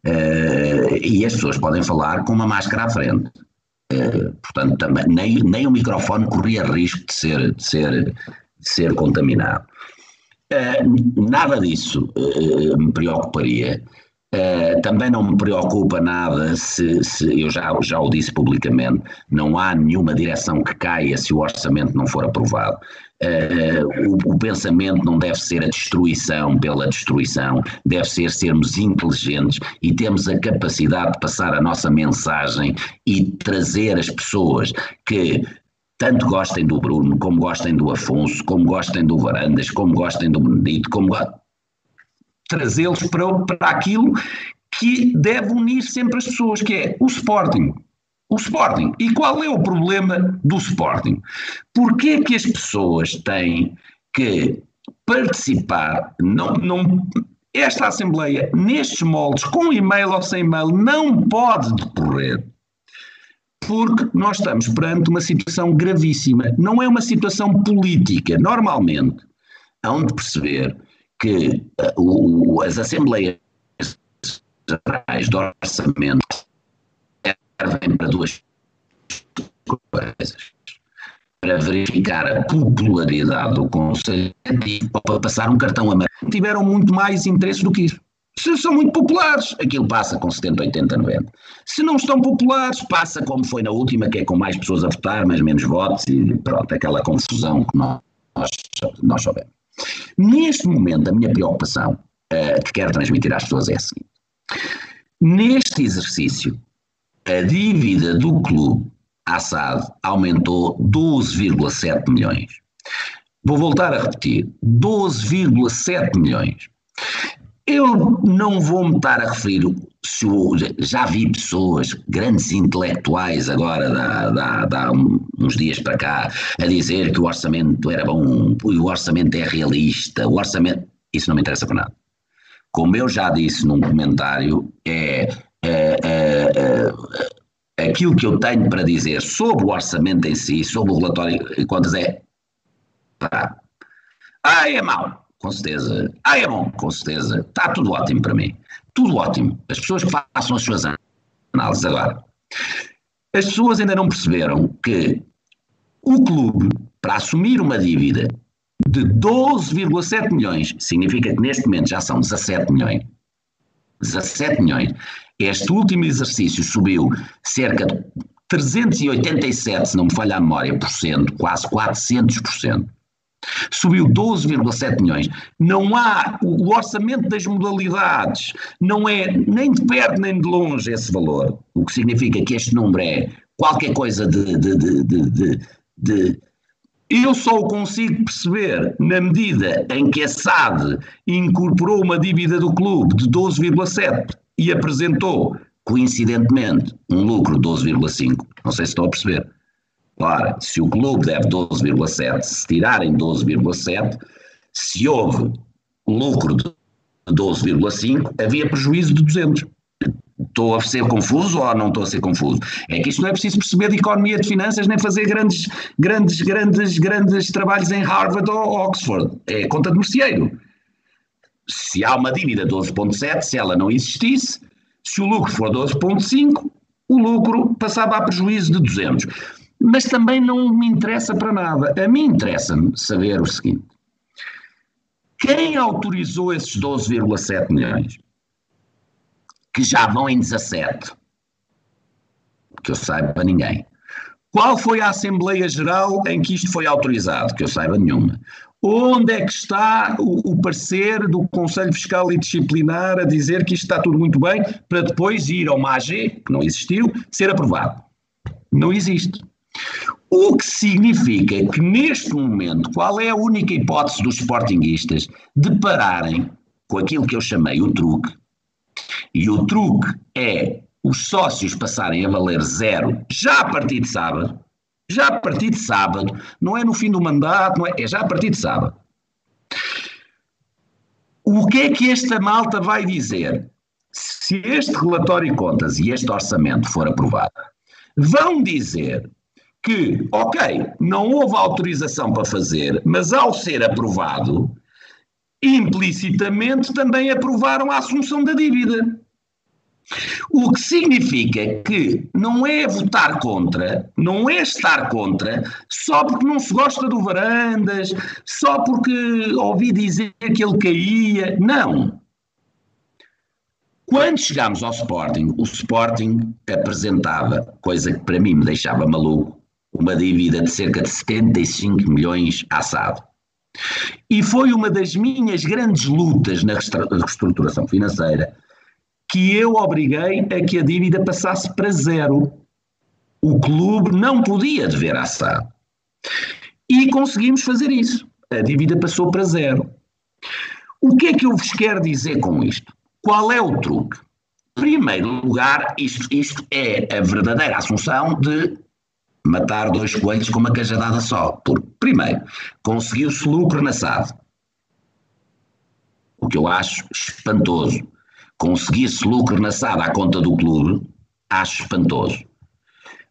Uh, e as pessoas podem falar com uma máscara à frente. Eh, portanto, também, nem, nem o microfone corria risco de ser, de ser, de ser contaminado. Uh, nada disso uh, me preocuparia. Uh, também não me preocupa nada se, se, eu já, já o disse publicamente, não há nenhuma direção que caia se o orçamento não for aprovado. Uh, o, o, pensamento não deve ser a destruição pela destruição, deve ser sermos inteligentes e termos a capacidade de passar a nossa mensagem e trazer as pessoas que tanto gostem do Bruno, como gostem do Afonso, como gostem do Varandas, como gostem do Benedito, como trazê-los para, para aquilo que deve unir sempre as pessoas, que é o Sporting o Sporting. E qual é o problema do Sporting? Porquê é que as pessoas têm que participar, não, não, esta Assembleia, nestes moldes, com e-mail ou sem e-mail, não pode decorrer. Porque nós estamos perante uma situação gravíssima. Não é uma situação política. Normalmente, hão de perceber que uh, as assembleias gerais de orçamento servem para duas coisas. Para verificar a popularidade do Conselho ou para passar um cartão amarelo. Tiveram muito mais interesse do que isso. Se são muito populares, aquilo passa com 70, 80, 90. Se não estão populares, passa como foi na última, que é com mais pessoas a votar, mas menos votos e pronto, aquela confusão que nós, nós soubemos. Neste momento, a minha preocupação, uh, que quero transmitir às pessoas é a seguinte: neste exercício, a dívida do clube Assad aumentou 12,7 milhões. Vou voltar a repetir: 12,7 milhões. Eu não vou me estar a referir, se eu, já vi pessoas, grandes intelectuais agora, da, da, da uns dias para cá, a dizer que o orçamento era bom, o orçamento é realista, o orçamento. Isso não me interessa para nada. Como eu já disse num comentário, é, é, é, é aquilo que eu tenho para dizer sobre o orçamento em si, sobre o relatório de contas é. Pá, ah, é mau com certeza. Ah, é bom, com certeza. Está tudo ótimo para mim. Tudo ótimo. As pessoas façam as suas análises agora. As pessoas ainda não perceberam que o clube, para assumir uma dívida de 12,7 milhões, significa que neste momento já são 17 milhões. 17 milhões. Este último exercício subiu cerca de 387, se não me falha a memória, por cento, quase 400 por cento. Subiu 12,7 milhões. Não há o orçamento das modalidades, não é nem de perto nem de longe esse valor. O que significa que este número é qualquer coisa de, de, de, de eu só o consigo perceber na medida em que a SAD incorporou uma dívida do clube de 12,7 e apresentou, coincidentemente, um lucro de 12,5. Não sei se estou a perceber. Ora, se o clube deve 12,7, se tirarem 12,7, se houve lucro de 12,5, havia prejuízo de 200. Estou a ser confuso ou não estou a ser confuso? É que isto não é preciso perceber de economia de finanças nem fazer grandes, grandes, grandes, grandes trabalhos em Harvard ou Oxford. É conta de merceeiro. Se há uma dívida de 12,7, se ela não existisse, se o lucro for 12,5, o lucro passava a prejuízo de 200 mas também não me interessa para nada. A mim interessa-me saber o seguinte: quem autorizou esses 12,7 milhões, que já vão em 17, que eu saiba para ninguém. Qual foi a Assembleia Geral em que isto foi autorizado? Que eu saiba nenhuma. Onde é que está o, o, parecer do Conselho Fiscal e Disciplinar a dizer que isto está tudo muito bem para depois ir ao MAG, que não existiu, ser aprovado? Não existe. O que significa que neste momento, qual é a única hipótese dos sportinguistas de pararem com aquilo que eu chamei o truque? E o truque é os sócios passarem a valer zero já a partir de sábado, já a partir de sábado, não é no fim do mandato, não é, é já a partir de sábado. O que é que esta malta vai dizer? Se este relatório de contas e este orçamento for aprovado, vão dizer que, ok, não houve autorização para fazer, mas ao ser aprovado, implicitamente também aprovaram a assunção da dívida. O que significa que não é votar contra, não é estar contra, só porque não se gosta do Varandas, só porque ouvi dizer que ele caía. Não. Quando chegámos ao Sporting, o Sporting apresentava, coisa que para mim me deixava maluco, uma dívida de cerca de 75 milhões assado. E foi uma das minhas grandes lutas na reestruturação financeira que eu obriguei a que a dívida passasse para zero. O clube não podia dever à SAD. E conseguimos fazer isso. A dívida passou para zero. O que é que eu vos quero dizer com isto? Qual é o truque? Em primeiro lugar, isto, isto é a verdadeira assunção de matar dois coelhos com uma cajadada só. Porque, primeiro, conseguiu-se lucro na SAD. O que eu acho espantoso. Conseguir-se lucro na SAD à conta do clube, acho espantoso.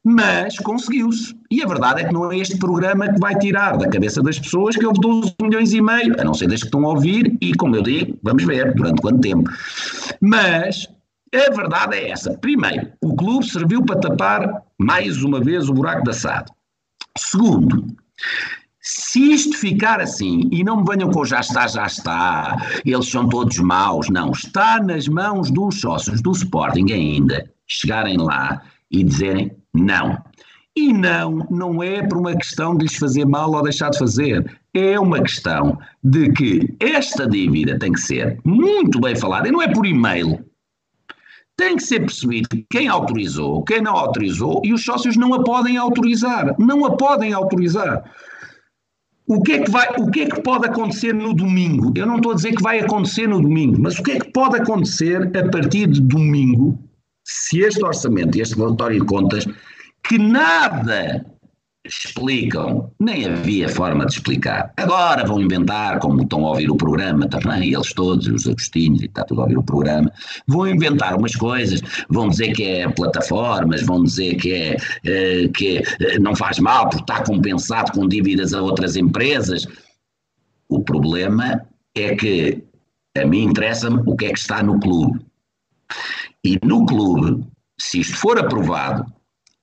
Mas conseguiu-se. E a verdade é que não é este programa que vai tirar da cabeça das pessoas que houve 12 milhões e meio, a não ser das que estão a ouvir, e como eu digo, vamos ver durante quanto tempo. Mas a verdade é essa. Primeiro, o clube serviu para tapar mais uma vez o buraco da SAD. Segundo, se isto ficar assim, e não me venham com já está, já está, eles são todos maus, não, está nas mãos dos sócios do Sporting ainda chegarem lá e dizerem não. E não, não é por uma questão de lhes fazer mal ou deixar de fazer. É uma questão de que esta dívida tem que ser muito bem falada, e não é por e-mail. Tem que ser percebido quem autorizou, quem não autorizou, e os sócios não a podem autorizar. Não a podem autorizar. O que, é que vai, o que é que pode acontecer no domingo? Eu não estou a dizer que vai acontecer no domingo, mas o que é que pode acontecer a partir de domingo se este orçamento este relatório de contas, que nada explicam, nem havia forma de explicar. Agora vão inventar, como estão a ouvir o programa também, (laughs) eles todos, os Agostinhos, e está tudo a ouvir o programa, vão inventar umas coisas, vão dizer que é plataformas, vão dizer que é, eh, que eh, não faz mal porque está compensado com dívidas a outras empresas. O problema é que a mim interessa-me o que é que está no clube. E no clube, se isto for aprovado,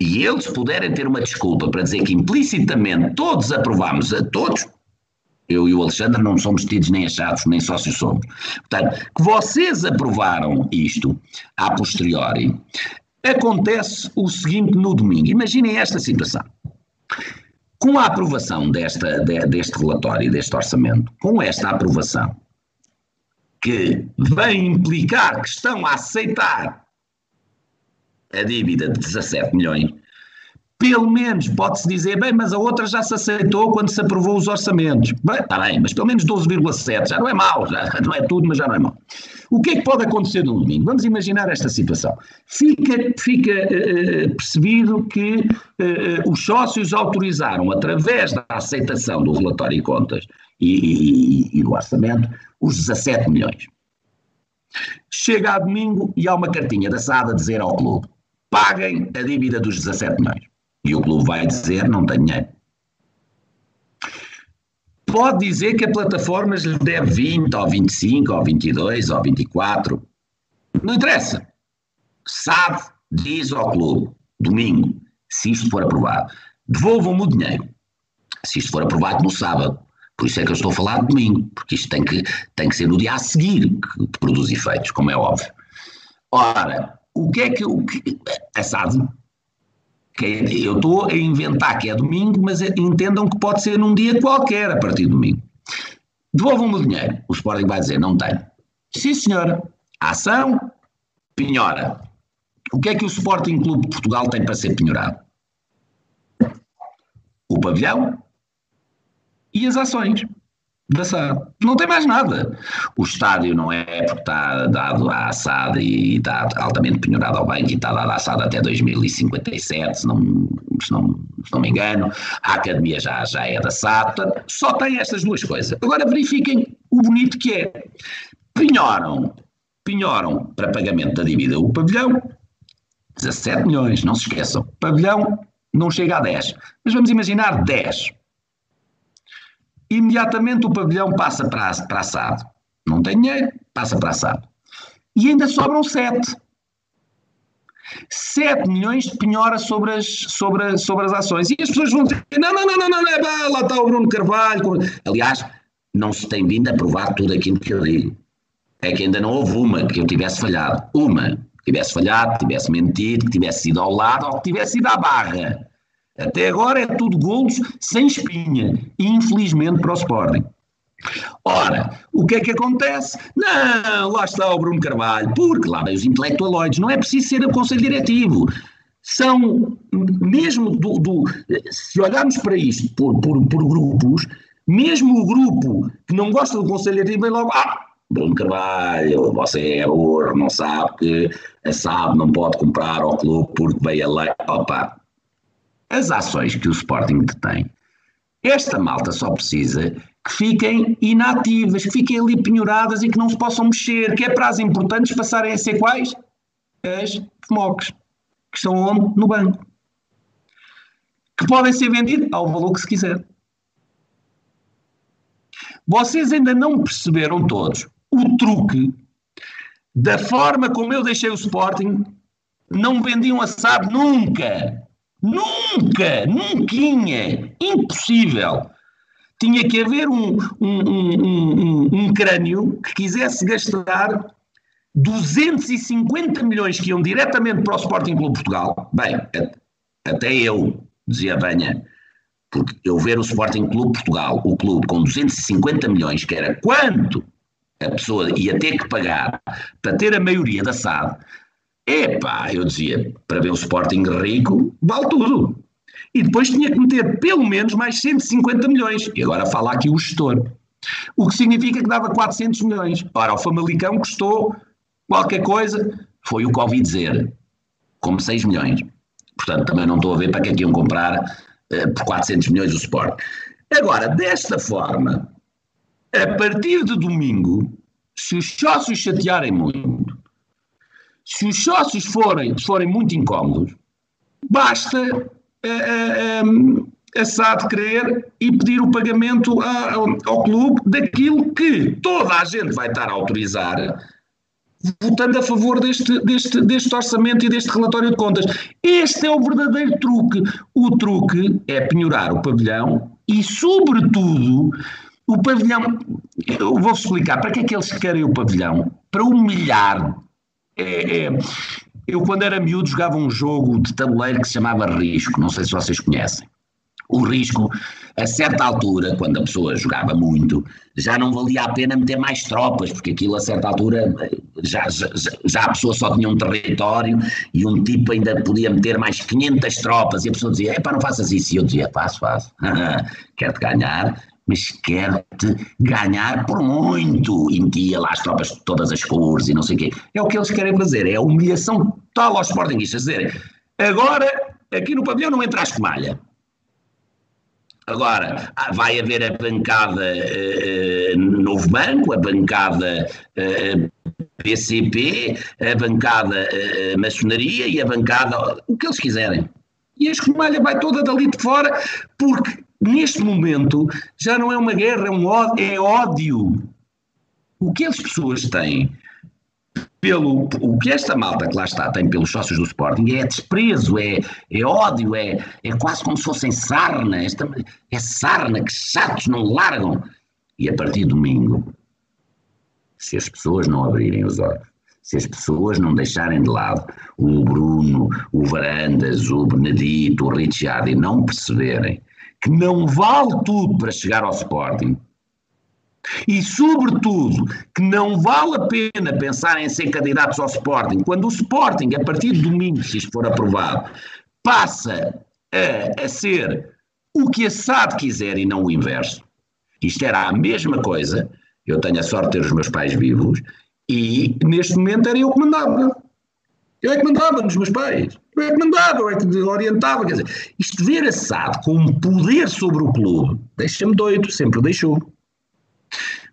e eles puderem ter uma desculpa para dizer que implicitamente todos aprovamos a todos, eu e o Alexandre não somos tidos nem achados, nem sócios somos. Portanto, que vocês aprovaram isto a posteriori, acontece o seguinte no domingo. Imaginem esta situação. Com a aprovação desta, de, deste relatório, deste orçamento, com esta aprovação, que vem implicar que estão a aceitar a dívida de 17 milhões, pelo menos pode-se dizer, bem, mas a outra já se aceitou quando se aprovou os orçamentos. Bem, está bem, mas pelo menos 12,7, já não é mau, já (laughs) não é tudo, mas já não é mau. O que é que pode acontecer no domingo? Vamos imaginar esta situação. Fica, fica uh, percebido que uh, os sócios autorizaram, através da aceitação do relatório de contas e, e, e do orçamento, os 17 milhões. Chega a domingo e há uma cartinha da SAD a dizer ao clube: paguem a dívida dos 17 milhões. E o clube vai dizer: não tem dinheiro. Pode dizer que a plataforma lhe deve 20, ou 25, ou 22, ou 24. Não interessa. SAD diz ao clube: domingo, se isto for aprovado, devolvam-me o dinheiro. Se isto for aprovado no sábado, por isso é que eu estou a falar de domingo, porque isto tem que, tem que ser no dia a seguir que, produz efeitos, como é óbvio. Ora, o que é que. O que SAD, que é, eu estou a inventar que é domingo, mas entendam que pode ser num dia qualquer a partir de domingo. Devolvam-me o dinheiro. O Sporting vai dizer: não tenho. Sim, senhora. ação, penhora. O que é que o Sporting Clube de Portugal tem para ser penhorado? O pavilhão, e as ações da SAD. Não tem mais nada. O estádio não é porque está dado à SAD e está altamente penhorado ao banco e está dado à SAD até 2057, se não, se não, se não me engano. A academia já, já é da SAD. Portanto, só tem estas duas coisas. Agora verifiquem o bonito que é. Penhoram, penhoram para pagamento da dívida o pavilhão, 17 milhões, não se esqueçam. Pavilhão não chega a 10. Mas vamos imaginar 10 imediatamente o pavilhão passa para para. Não tem dinheiro, passa para a SAD. E ainda sobram 7. 7 milhões de penhora sobre as, sobre, sobre as ações. E as pessoas vão dizer: não, não, não, não, não, não, lá está o Bruno Carvalho. Aliás, não se tem vindo a provar tudo aquilo que eu digo. É que ainda não houve uma que eu tivesse falhado. Uma que tivesse falhado, que tivesse mentido, que tivesse ido ao lado ou que tivesse ido à barra. Até agora é tudo golos sem espinha, infelizmente para o Sporting. Ora, o que é que acontece? Não, lá está o Bruno Carvalho, porque lá vem os intelectualoides, não é preciso ser o Conselho Diretivo. São, mesmo do, do se olharmos para isto por, por, por, grupos, mesmo o grupo que não gosta do Conselho Diretivo vem logo, ah, Bruno Carvalho, você é burro, não sabe que a SAB não pode comprar ao clube porque veio a lei. Opa, as ações que o Sporting detém, esta malta só precisa que fiquem inativas, que fiquem ali penhoradas e que não se possam mexer, que é para as importantes passarem a ser quais? As FMOCs, que estão onde? No banco. que podem ser vendidos ao valor que se quiser. Vocês ainda não perceberam todos o truque da forma como eu deixei o Sporting, não vendiam a SAD nunca. Nunca, nunca, impossível. Tinha que haver um, um, um, um, crânio que quisesse gastar 250 milhões que iam diretamente para o Sporting Clube Portugal. Bem, até eu, dizia Banha, porque eu ver o Sporting Clube Portugal, o clube com 250 milhões, que era quanto a pessoa ia ter que pagar para ter a maioria da SAD, epá, eu dizia, para ver o Sporting rico, vale tudo. E depois tinha que meter pelo menos mais 150 milhões. E agora fala aqui o gestor. O que significa que dava 400 milhões. Ora, o Famalicão custou qualquer coisa, foi o que ouvi dizer, como 6 milhões. Portanto, também não estou a ver para que é que iam comprar uh, por 400 milhões o Sport. Agora, desta forma, a partir de domingo, se os sócios chatearem muito, se os sócios forem, forem muito incómodos, basta a, a, a, a SAD querer e pedir o pagamento ao, ao clube daquilo que toda a gente vai estar a autorizar votando a favor deste, deste, deste orçamento e deste relatório de contas. Este é o verdadeiro truque. O truque é penhorar o pavilhão e, sobretudo, o pavilhão, eu vou explicar para que é que eles querem o pavilhão? Para humilhar. É, é, eu, quando era miúdo, jogava um jogo de tabuleiro que se chamava Risco, não sei se vocês conhecem. O risco, a certa altura, quando a pessoa jogava muito, já não valia a pena meter mais tropas, porque aquilo a certa altura já, já, já a pessoa só tinha um território e um tipo ainda podia meter mais 500 tropas. E a pessoa dizia, epá, não faças isso. E eu dizia, faço, faço, (laughs) quero-te ganhar, mas quer-te ganhar por muito. E metia lá as tropas de todas as cores e não sei o quê. É o que eles querem fazer, é a humilhação total aos sportinguistas. Dizer, agora, aqui no pavilhão não entra a escumalha. Agora, ah, vai haver a bancada uh, Novo Banco, a bancada uh, PCP, a bancada uh, Maçonaria e a bancada. o que eles quiserem. E a escumalha vai toda dali de fora, porque neste momento já não é uma guerra, é, um ódio, é ódio. O que as pessoas têm pelo o que esta malta que lá está tem pelos sócios do Sporting é desprezo, é, é ódio, é, é quase como se fossem sarna, esta, é sarna, que chatos não largam. E a partir de domingo, se as pessoas não abrirem os olhos, se as pessoas não deixarem de lado o Bruno, o Varandas, o Benedito, o Richard e não perceberem que não vale tudo para chegar ao Sporting. E, sobretudo, que não vale a pena pensar em ser candidatos ao Sporting, quando o Sporting, a partir de domingo, se isto for aprovado, passa a, a ser o que a SAD quiser e não o inverso. Isto era a mesma coisa. Eu tenho a sorte de ter os meus pais vivos e, neste momento, era eu que mandava. Eu é que mandava nos meus pais. Eu é que mandava, eu é que orientava. Quer dizer, isto ver SAD com um poder sobre o clube deixa-me doido, sempre deixou.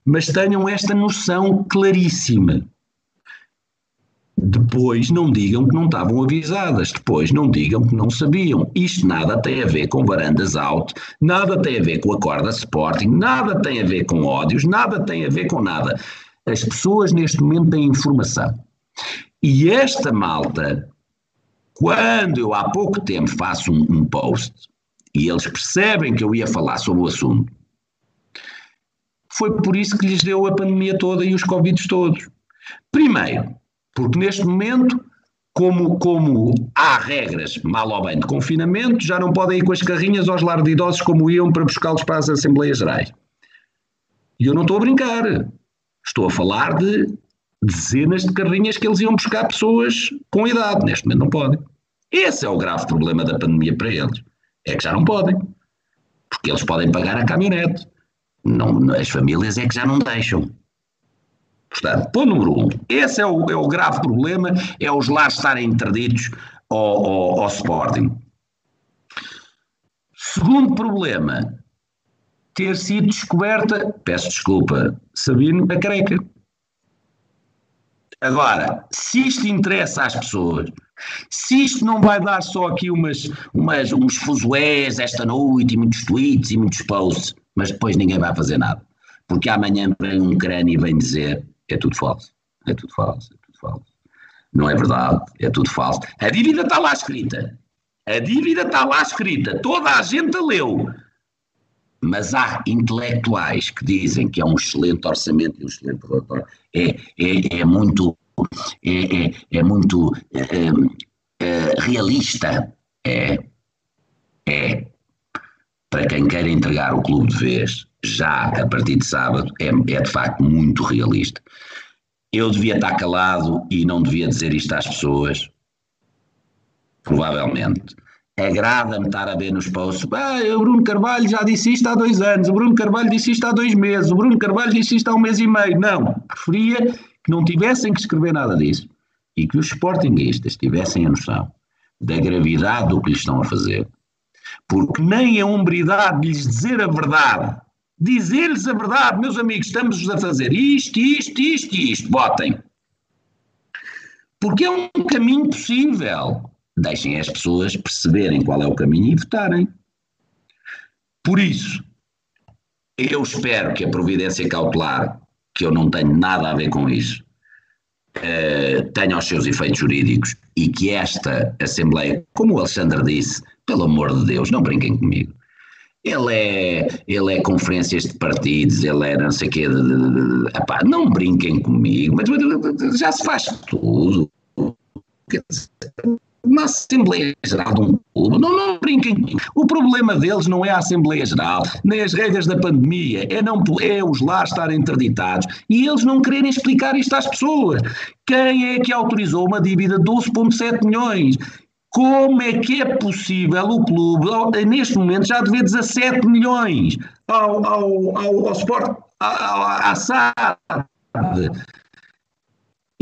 Mas tenham esta noção claríssima. Depois não digam que não estavam avisadas, depois não digam que não sabiam. Isto nada tem a ver com varandas alto, nada tem a ver com a corda Sporting, nada tem a ver com ódios, nada tem a ver com nada. As pessoas neste momento têm informação. E esta malta quando eu há pouco tempo faço um, um post e eles percebem que eu ia falar sobre o assunto, foi por isso que lhes deu a pandemia toda e os Covid todos. Primeiro, porque neste momento, como, como há regras, mal ou bem, de confinamento, já não podem ir com as carrinhas aos lares de idosos como iam para buscá-los para as Assembleias Gerais. E eu não estou a brincar. Estou a falar de dezenas de carrinhas que eles iam buscar pessoas com idade. Neste momento não podem. Esse é o grave problema da pandemia para eles. É que já não podem. Porque eles podem pagar a caminhonete. Não, as famílias é que já não deixam. Portanto, ponto número um. Esse é o, é o grave problema, é os lares estarem interditos ao, ao, ao Sporting. Segundo problema, ter sido descoberta, peço desculpa, Sabino, a careca. Agora, se isto interessa às pessoas, se isto não vai dar só aqui umas, umas, uns fuzués esta noite e muitos tweets e muitos posts, mas depois ninguém vai fazer nada. Porque amanhã vem um crânio e vem dizer é tudo falso, é tudo falso, é tudo falso. Não é verdade, é tudo falso. A dívida está lá escrita. A dívida está lá escrita. Toda a gente a leu. Mas há intelectuais que dizem que é um excelente orçamento e um excelente relatório. É, é, é muito, é, é, é muito é, é, realista. É, é. Para quem quer entregar o clube de vez, já a partir de sábado, é, é de facto muito realista. Eu devia estar calado e não devia dizer isto às pessoas, provavelmente. Agrada-me estar a ver nos posts. Ah, o Bruno Carvalho já disse isto há dois anos, o Bruno Carvalho disse isto há dois meses, o Bruno Carvalho disse isto há um mês e meio. Não, preferia que não tivessem que escrever nada disso e que os sportinguistas tivessem a noção da gravidade do que lhes estão a fazer. Porque nem a hombridade de lhes dizer a verdade, dizer-lhes a verdade, meus amigos, estamos a fazer isto, isto, isto e isto, votem. Porque é um caminho possível deixem as pessoas perceberem qual é o caminho e votarem. Por isso, eu espero que a providência cautelar, que eu não tenho nada a ver com isso, uh, tenha os seus efeitos jurídicos e que esta Assembleia, como o Alexandre disse, pelo amor de Deus, não brinquem comigo. Ele é, ele é conferências de partidos, ele é não sei o quê. De, de, de, epá, não brinquem comigo, mas já se faz tudo uma Assembleia Geral de um clube. Não, não brinquem. O problema deles não é a Assembleia Geral, nem as regras da pandemia, é, não, é os lá estarem interditados e eles não quererem explicar isto às pessoas. Quem é que autorizou uma dívida de 12,7 milhões? Como é que é possível o clube, neste momento, já dever 17 milhões ao, ao, ao, ao Sport, à SAD?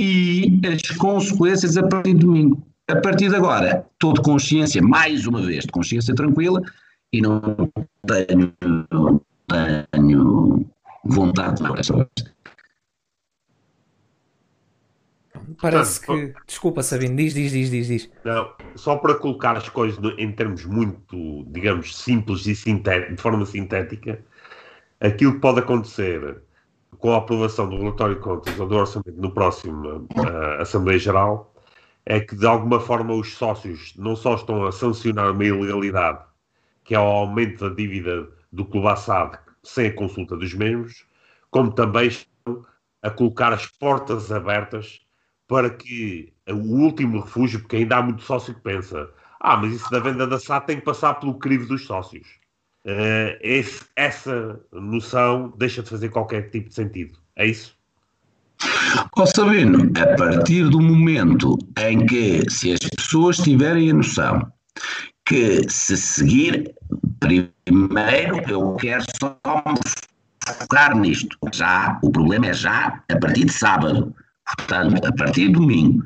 E as consequências a partir de domingo a partir de agora, estou de consciência, mais uma vez, de consciência tranquila, e não tenho, não tenho vontade de falar sobre Parece que. Desculpa, Sabino, diz, diz, diz, diz, diz. Não, só para colocar as coisas em termos muito, digamos, simples e de forma sintética, aquilo que pode acontecer com a aprovação do relatório de contas ou do orçamento no próximo uh, Assembleia Geral é que de alguma forma os sócios não só estão a sancionar uma ilegalidade, que é o aumento da dívida do Clube Assad sem a consulta dos membros, como também estão a colocar as portas abertas para que o último refúgio, porque ainda há muito sócio que pensa, ah, mas isso da venda da SAD tem que passar pelo crivo dos sócios. Uh, esse, essa noção deixa de fazer qualquer tipo de sentido. É isso? Ó Sabino, a partir do momento em que, se as pessoas tiverem a noção que se seguir, primeiro eu quero só focar nisto. Já, o problema é já a partir de sábado, portanto, a partir de domingo.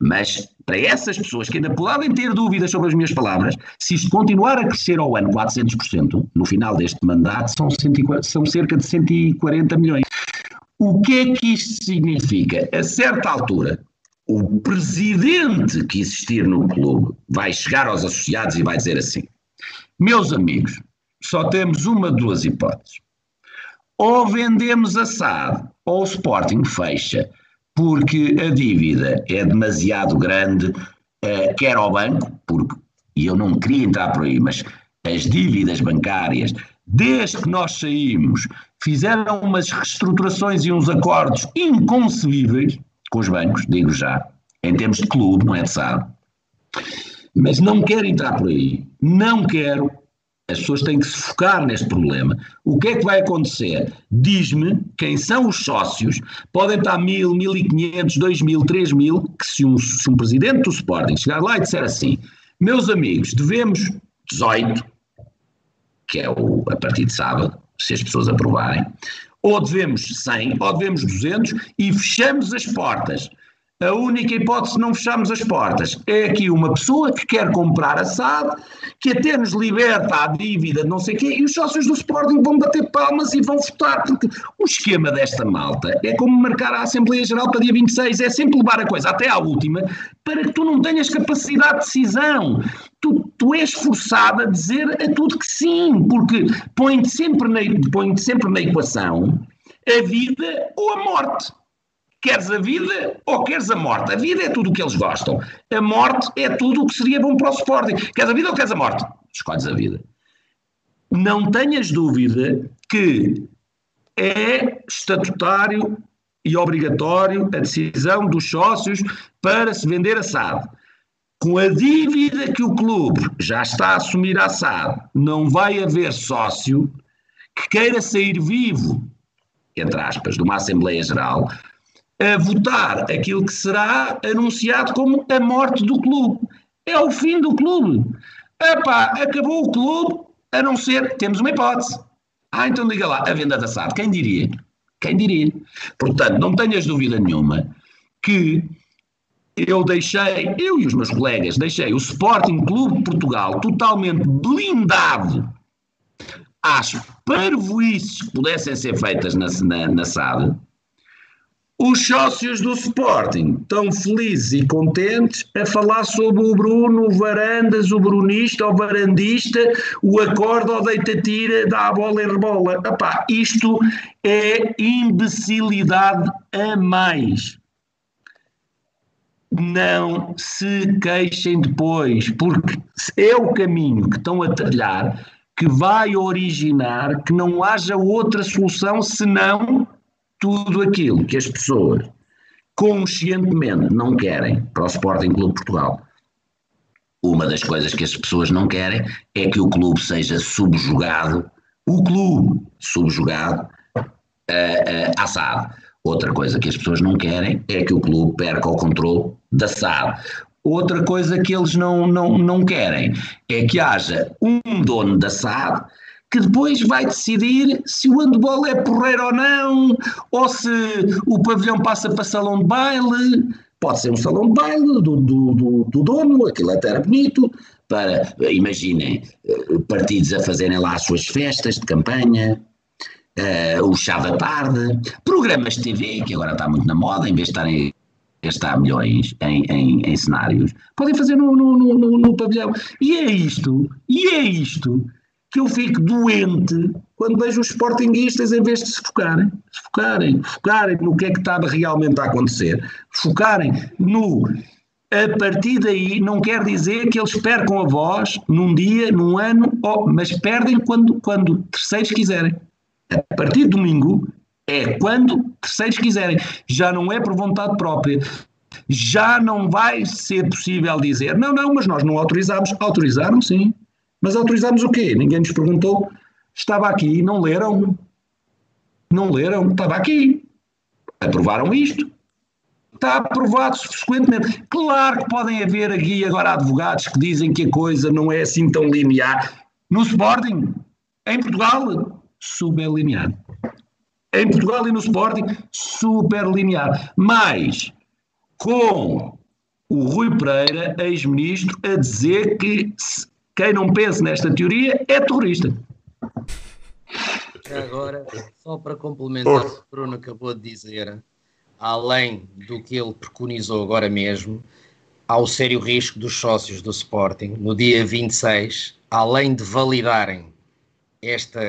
Mas para essas pessoas que ainda podem ter dúvidas sobre as minhas palavras, se isto continuar a crescer ao ano 400%, no final deste mandato são, 140, são cerca de 140 milhões. O que é que isto significa? A certa altura, o presidente que existir no clube vai chegar aos associados e vai dizer assim: Meus amigos, só temos uma de duas hipóteses. Ou vendemos a SAD ou o Sporting fecha, porque a dívida é demasiado grande, uh, quer ao banco, porque, e eu não queria entrar por aí, mas as dívidas bancárias, desde que nós saímos, fizeram umas reestruturações e uns acordos inconcebíveis com os bancos, digo já, em termos de clube, não é de SAD. Mas não quero entrar por aí. Não quero. As pessoas têm que se focar neste problema. O que é que vai acontecer? Diz-me quem são os sócios. Podem estar mil, mil e quinhentos, dois mil, três mil. Que se um, se um presidente do Sporting chegar lá e disser assim: Meus amigos, devemos 18, que é o, a partir de sábado, se as pessoas aprovarem, ou devemos 100, ou devemos 200 e fechamos as portas. A única hipótese de não fecharmos as portas é aqui uma pessoa que quer comprar a SAD, que até nos liberta a dívida de não sei o quê, e os sócios do Sporting vão bater palmas e vão votar, porque o esquema desta malta é como marcar a Assembleia Geral para dia 26, é sempre levar a coisa até à última, para que tu não tenhas capacidade de decisão. Tu, tu és forçado a dizer a tudo que sim, porque põe-te sempre, na, põe sempre na equação a vida ou a morte. Queres a vida ou queres a morte? A vida é tudo o que eles gostam. A morte é tudo o que seria bom para o Sporting. Queres a vida ou queres a morte? Escolhes a vida. Não tenhas dúvida que é estatutário e obrigatório a decisão dos sócios para se vender a SAD. Com a dívida que o clube já está a assumir à SAD, não vai haver sócio que queira sair vivo, entre aspas, de uma Assembleia Geral a votar aquilo que será anunciado como a morte do clube. É o fim do clube. Epá, acabou o clube, a não ser, temos uma hipótese. Ah, então diga lá, a venda da SAD, quem diria? Quem diria? Portanto, não tenhas dúvida nenhuma que eu deixei, eu e os meus colegas, deixei o Sporting Clube de Portugal totalmente blindado às parvoices que pudessem ser feitas na, na, na SAD, os sócios do Sporting estão felizes e contentes a falar sobre o Bruno, o Varandas, o Brunista, o Varandista, o acorde ou deita-tira, dá a bola e rebola. Epá, isto é imbecilidade a mais. Não se queixem depois, porque é o caminho que estão a trilhar que vai originar que não haja outra solução senão tudo aquilo que as pessoas conscientemente não querem para o Sporting Clube Portugal. Uma das coisas que as pessoas não querem é que o clube seja subjugado, o clube subjugado uh, uh, SAD. Outra coisa que as pessoas não querem é que o clube perca o controle da SAD. Outra coisa que eles não, não, não querem é que haja um dono da SAD que depois vai decidir se o handball é porreiro ou não, ou se o pavilhão passa para salão de baile. Pode ser um salão de baile do, do, do, do dono, aquilo até era bonito, para, imaginem, eh, partidos a fazerem lá as suas festas de campanha, uh, o chá da tarde, programas de TV, que agora está muito na moda, em vez de estarem gastar milhões em, em, em cenários, podem fazer no, no, no, no pavilhão. E é isto, e é isto que eu fico doente quando vejo os sportinguistas, em vez de se focarem, se focarem, focarem no que é que estava realmente a acontecer, focarem no. A partir daí não quer dizer que eles percam a voz num dia, num ano, mas perdem quando, quando terceiros quiserem. A partir de domingo é quando terceiros quiserem. Já não é por vontade própria. Já não vai ser possível dizer, não, não, mas nós não autorizamos. Autorizaram, sim. Mas autorizámos o quê? Ninguém nos perguntou. Estava aqui, não leram. Não leram, estava aqui. Aprovaram isto. Está aprovado subsequentemente. Claro que podem haver aqui agora advogados que dizem que a coisa não é assim tão linear. No Sporting, em Portugal, super linear. Em Portugal e no Sporting, super linear. Mas com o Rui Pereira, ex-ministro, a dizer que quem não pense nesta teoria é terrorista. Agora, só para complementar o que o Bruno acabou de dizer, além do que ele preconizou agora mesmo, há o sério risco dos sócios do Sporting, no dia 26, além de validarem esta,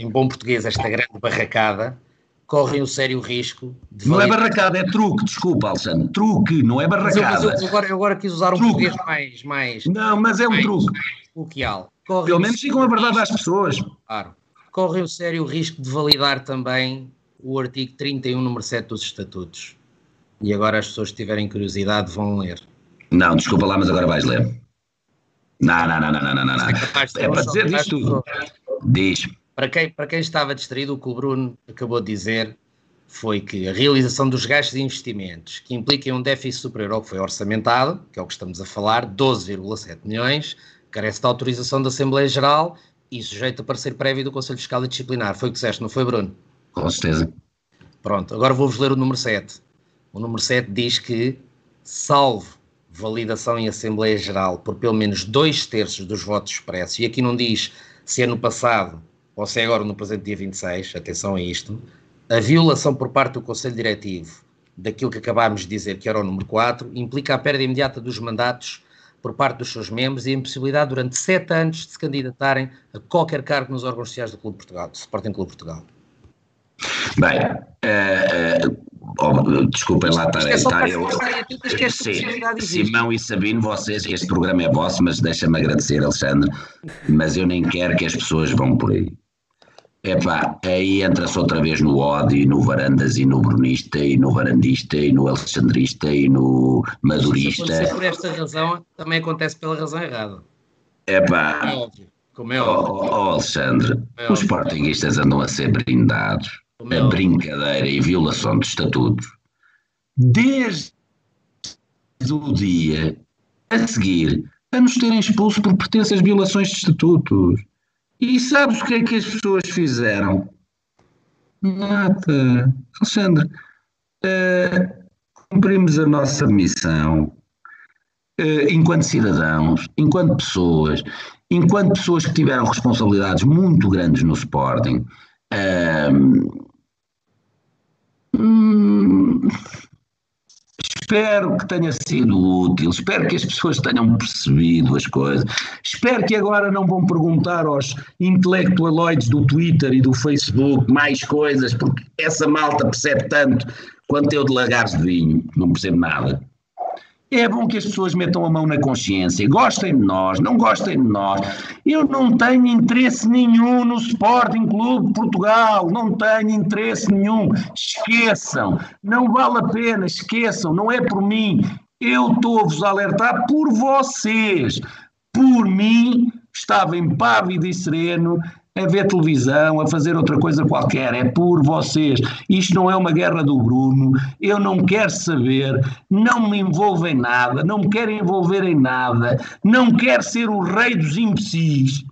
em bom português, esta grande barracada, correm o sério risco de. Não é barracada, é truque, desculpa, Alexandre. Truque, não é barracada. Mas eu, agora, eu agora quis usar um truque. português mais, mais. Não, mas é um mais, truque. Coloquial. Correm Pelo menos digam a verdade às pessoas. Claro. Correm o sério risco de validar também o artigo 31, número 7 dos Estatutos. E agora as pessoas que tiverem curiosidade vão ler. Não, desculpa lá, mas agora vais ler. Não, não, não, não, não, não, não. É, é para dizer isto tudo. Diz. Para quem, para quem estava distraído, o que o Bruno acabou de dizer foi que a realização dos gastos de investimentos que impliquem um déficit superior ao que foi orçamentado, que é o que estamos a falar, 12,7 milhões, carece de autorização da Assembleia Geral e sujeito a parecer prévio do Conselho Fiscal e Disciplinar. Foi o que disseste, não foi, Bruno? Com certeza. Pronto, agora vou-vos ler o número 7. O número 7 diz que, salvo validação em Assembleia Geral por pelo menos dois terços dos votos expressos, e aqui não diz se é no passado ou se é agora no presente dia 26, atenção a isto, a violação por parte do Conselho Diretivo daquilo que acabámos de dizer, que era o número 4, implica a perda imediata dos mandatos por parte dos seus membros e a impossibilidade durante sete anos de se candidatarem a qualquer cargo nos órgãos sociais do Clube Portugal, do Sporting Clube Portugal. Bem, uh, uh, oh, desculpem lá estar, é estar eu. Sim, Simão e Sabino, vocês, este programa é vosso, mas deixa-me agradecer, Alexandre, mas eu nem quero que as pessoas vão por aí. Epá, aí entra-se outra vez no ódio, e no varandas, e no brunista, e no varandista, e no alexandrista, e no madurista. Se por esta razão, também acontece pela razão errada. Epá, é óbvio. Como é óbvio. Oh, oh Alexandre, é os sportinguistas andam a ser brindados é a brincadeira e violação de estatutos desde o dia a seguir a nos terem expulso por pertenças violações de estatutos. E sabes o que é que as pessoas fizeram? Nada. Alexandre, uh, cumprimos a nossa missão uh, enquanto cidadãos, enquanto pessoas, enquanto pessoas que tiveram responsabilidades muito grandes no Sporting. Uh, hum, Espero que tenha sido útil, espero que as pessoas tenham percebido as coisas, espero que agora não vão perguntar aos intelectualoides do Twitter e do Facebook mais coisas, porque essa malta percebe tanto quanto eu de lagares de vinho, não percebo nada. É bom que as pessoas metam a mão na consciência, gostem de nós, não gostem de nós. Eu não tenho interesse nenhum no Sporting Clube Portugal, não tenho interesse nenhum. Esqueçam, não vale a pena, esqueçam, não é por mim. Eu estou-vos a alertar por vocês. Por mim, estava impávido e sereno a ver televisão, a fazer outra coisa qualquer, é por vocês. Isto não é uma guerra do Bruno, eu não quero saber, não me envolvo em nada, não me quero envolver em nada, não quero ser o rei dos imbecis,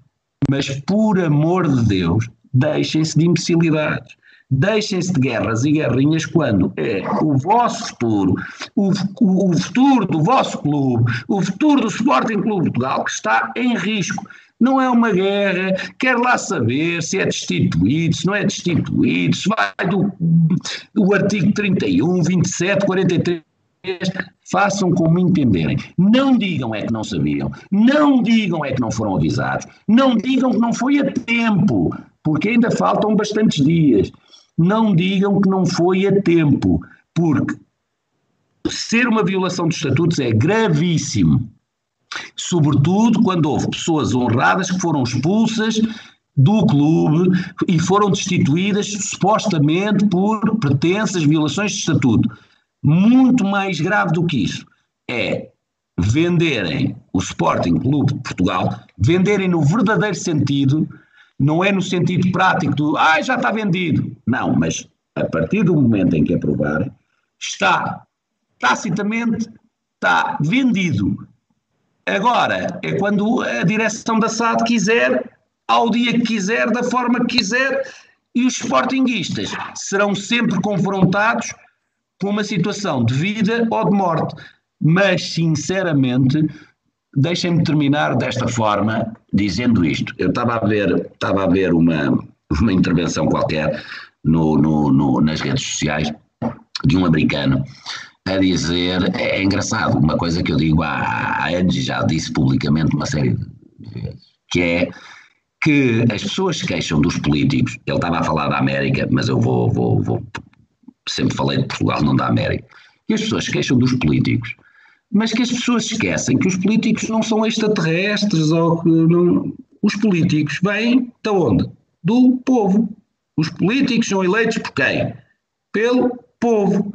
mas por amor de Deus, deixem-se de imbecilidades. Deixem-se de guerras e guerrinhas quando é o vosso futuro, o, o, o futuro do vosso clube, o futuro do Sporting Clube Portugal que está em risco. Não é uma guerra, quer lá saber se é destituído, se não é destituído, se vai do, do artigo 31, 27, 43. Façam como entenderem. Não digam é que não sabiam. Não digam é que não foram avisados. Não digam que não foi a tempo, porque ainda faltam bastantes dias. Não digam que não foi a tempo, porque ser uma violação dos estatutos é gravíssimo sobretudo quando houve pessoas honradas que foram expulsas do clube e foram destituídas supostamente por pretensas violações de estatuto. Muito mais grave do que isso é venderem o Sporting Clube de Portugal, venderem no verdadeiro sentido, não é no sentido prático do ah, já está vendido. Não, mas a partir do momento em que aprovarem, está tacitamente está vendido Agora, é quando a direção da SAD quiser, ao dia que quiser, da forma que quiser, e os sportinguistas serão sempre confrontados com uma situação de vida ou de morte. Mas, sinceramente, deixem-me terminar desta forma, dizendo isto. Eu estava a ver, estava a ver uma, uma intervenção qualquer no, no, no, nas redes sociais de um americano a dizer, é, é engraçado, uma coisa que eu digo há, há anos já disse publicamente uma série de vezes, que é que as pessoas se queixam dos políticos, ele estava a falar da América, mas eu vou, vou, vou sempre falei de Portugal, não da América, e as pessoas se queixam dos políticos, mas que as pessoas esquecem que os políticos não são extraterrestres ou que não, os políticos vêm de onde? Do povo. Os políticos são eleitos por quem? Pelo povo.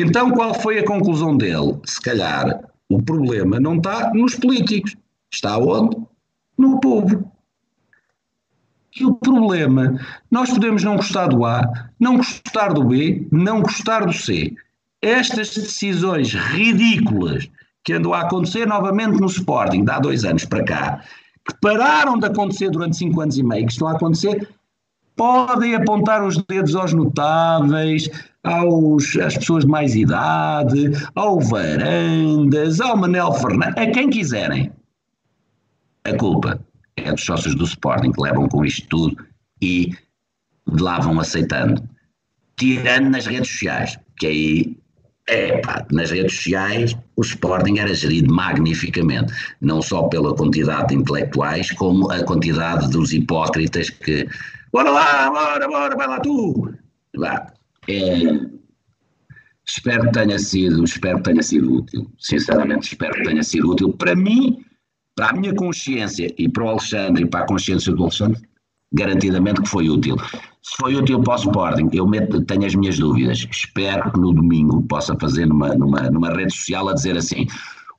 Então, qual foi a conclusão dele? Se calhar o problema não está nos políticos, está onde? No povo. E o problema, nós podemos não gostar do A, não gostar do B, não gostar do C. Estas decisões ridículas que andam a acontecer novamente no Sporting, de há dois anos para cá, que pararam de acontecer durante cinco anos e meio, que estão a acontecer podem apontar os dedos aos notáveis, aos, às pessoas de mais idade, ao Varandas, ao Manel Fernandes, a quem quiserem. A culpa é dos sócios do Sporting que levam com isto tudo e lá vão aceitando. Tirando nas redes sociais, que aí é, pá, nas redes sociais o Sporting era gerido magnificamente, não só pela quantidade de intelectuais, como a quantidade dos hipócritas que bora lá, bora, bora, vai lá tu. Vá. É, espero que tenha sido, espero que tenha sido útil, sinceramente espero que tenha sido útil para mim, para a minha consciência e para o Alexandre e para a consciência do Alexandre, garantidamente que foi útil. Se foi útil para o Sporting, eu meto, tenho as minhas dúvidas. Espero que no domingo possa fazer numa, numa, numa rede social a dizer assim: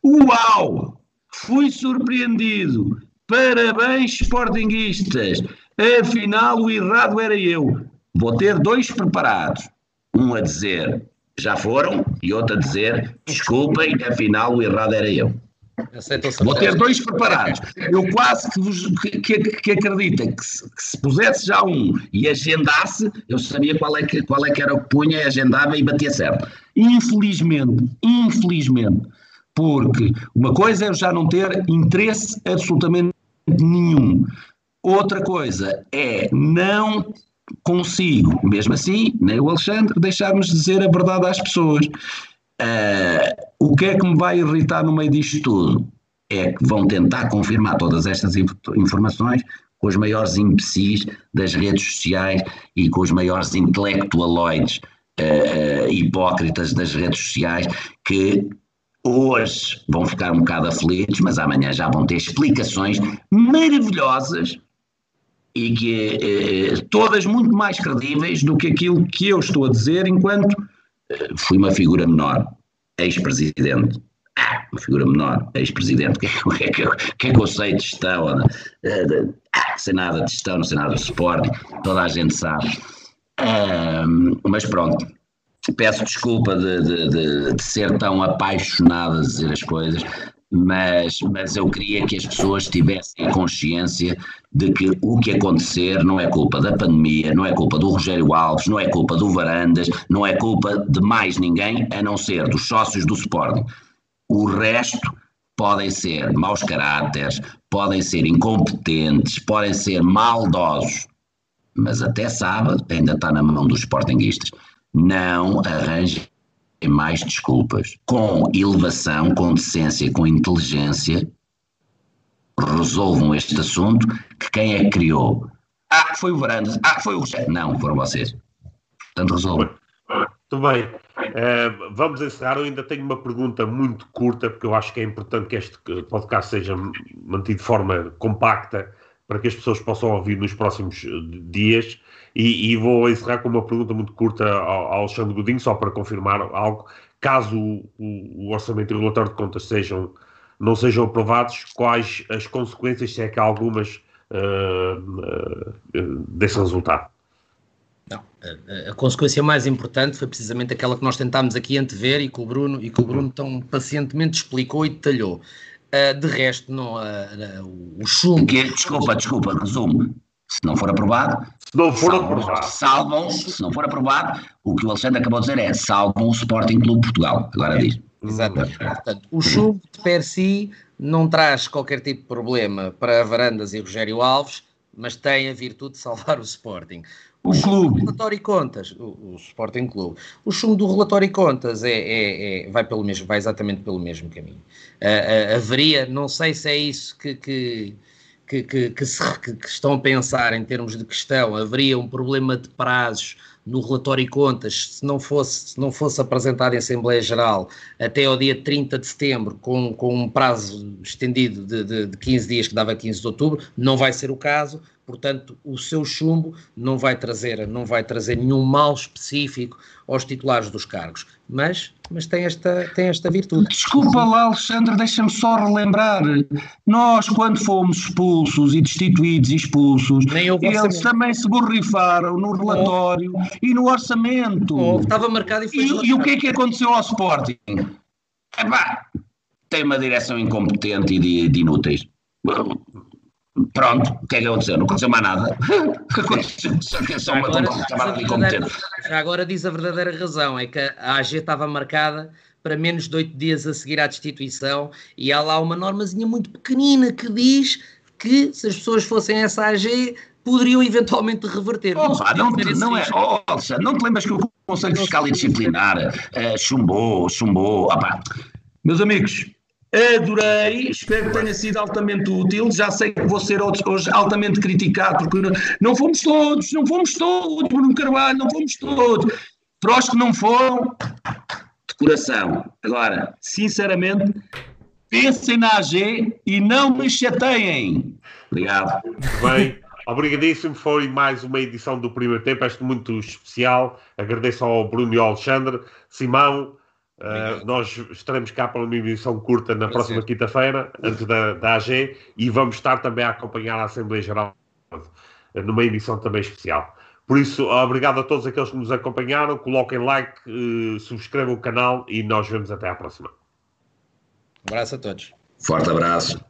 Uau! Fui surpreendido! Parabéns, Sportinguistas! Afinal, o errado era eu. Vou ter dois preparados. Um a dizer já foram e outro a dizer desculpem, afinal o errado era eu. Vou ter dois preparados. Eu quase que, vos, que, que, acredita que se, que se, pusesse já um e agendasse, eu sabia qual é que, qual é que era o que punha, agendava e batia certo. Infelizmente, infelizmente, porque uma coisa é eu já não ter interesse absolutamente nenhum. Outra coisa é não consigo, mesmo assim, nem o Alexandre, deixar-nos dizer a verdade às pessoas. Uh, o que é que me vai irritar no meio disto tudo? É que vão tentar confirmar todas estas informações com os maiores imbecis das redes sociais e com os maiores intelectualoides uh, hipócritas das redes sociais que hoje vão ficar um bocado aflitos, mas amanhã já vão ter explicações maravilhosas e que eh, todas muito mais credíveis do que aquilo que eu estou a dizer enquanto fui uma figura menor, ex-presidente. Ah, uma figura menor, ex-presidente. O que, é que, que, é que eu sei de gestão? Ah, sei nada de gestão, sei nada de esporte, toda a gente sabe. mas pronto, peço desculpa de, de, de, de, ser tão apaixonado a dizer as coisas, mas, mas eu queria que as pessoas tivessem consciência de que o que acontecer não é culpa da pandemia, não é culpa do Rogério Alves, não é culpa do Varandas, não é culpa de mais ninguém a não ser dos sócios do Sporting. O resto podem ser maus caráteres, podem ser incompetentes, podem ser maldosos, mas até sábado ainda está na mão dos Sportinguistas. Não arranjem mais desculpas. Com elevação, com decência, com inteligência, resolvam este assunto que quem é que criou? Ah, foi o Varandas. Ah, foi o chefe. Não, foram vocês. Portanto, resolvam. Muito bem. Uh, vamos encerrar. Eu ainda tenho uma pergunta muito curta, porque eu acho que é importante que este podcast seja mantido de forma compacta para que as pessoas possam ouvir nos próximos eh, dias. E, e vou encerrar com uma pergunta muito curta ao, ao Alexandre Godinho, só para confirmar algo. Caso o, o, orçamento e o relatório de contas sejam, não sejam aprovados, quais as consequências, se é que há algumas, uh, uh, desse resultado? Não, a, a, consequência mais importante foi precisamente aquela que nós tentámos aqui antever e que o Bruno, e que o Bruno tão pacientemente explicou e detalhou. Uh, de resto, não, uh, o chumbo. Que, desculpa, desculpa, resumo. Se não for aprovado, se não for salvam, aprovado. salvam se não for aprovado, o que o Alexandre acabou de dizer é salvam o Sporting Clube Portugal. Agora é, diz. Exatamente. Portanto, o chumbo de per si não traz qualquer tipo de problema para Varandas e Rogério Alves, mas tem a virtude de salvar o Sporting. O, o clube. relatório e contas, o, o, Sporting Clube. O chumbo do relatório e contas é, é, é vai, pelo mesmo, vai exatamente pelo mesmo caminho. Uh, uh, haveria, não sei se é isso que, que, que, que, que, se, que, estão a pensar em termos de questão, haveria um problema de prazos no relatório e contas, se não fosse, se não fosse apresentado em Assembleia Geral até ao dia 30 de setembro, com, com um prazo estendido de, de, de 15 dias, que dava 15 de outubro, não vai ser o caso, portanto, o seu chumbo não vai trazer, não vai trazer nenhum mal específico aos titulares dos cargos, mas, mas tem, esta, tem esta virtude. Desculpa lá, Alexandre, deixa-me só relembrar. Nós, quando fomos expulsos e destituídos e expulsos, eles também se borrifaram no relatório oh. e no orçamento. Oh, estava marcado e foi. E, e o que é que aconteceu ao Sporting? Epá, tem uma direção incompetente e de, de inúteis Pronto, o que é que aconteceu? Não aconteceu mais nada. (laughs) aconteceu só uma Já agora diz a verdadeira razão, é que a AG estava marcada para menos de oito dias a seguir à destituição e há lá uma normazinha muito pequenina que diz que se as pessoas fossem essa AG poderiam eventualmente reverter. Oh, não, não, não é, oh, não te lembras que o Conselho Fiscal e Disciplinar uh, chumbou, chumbou, opa. Meus amigos, Adorei, espero que tenha sido altamente útil. Já sei que vou ser hoje altamente criticado, porque não fomos todos, não fomos todos, Bruno Carvalho, não fomos todos. Para os que não foram, de coração. Agora, sinceramente, pensem na AG e não me chateiem. Obrigado. Bem, obrigadíssimo. Foi mais uma edição do primeiro tempo, este muito especial. Agradeço ao Bruno e ao Alexandre. Simão, Uh, nós estaremos cá para uma emissão curta na próxima quinta-feira, antes da, da AG, e vamos estar também a acompanhar a Assembleia Geral numa emissão também especial. Por isso, obrigado a todos aqueles que nos acompanharam, coloquem like, uh, subscrevam o canal e nós vemos até à próxima. Um abraço a todos. Forte abraço.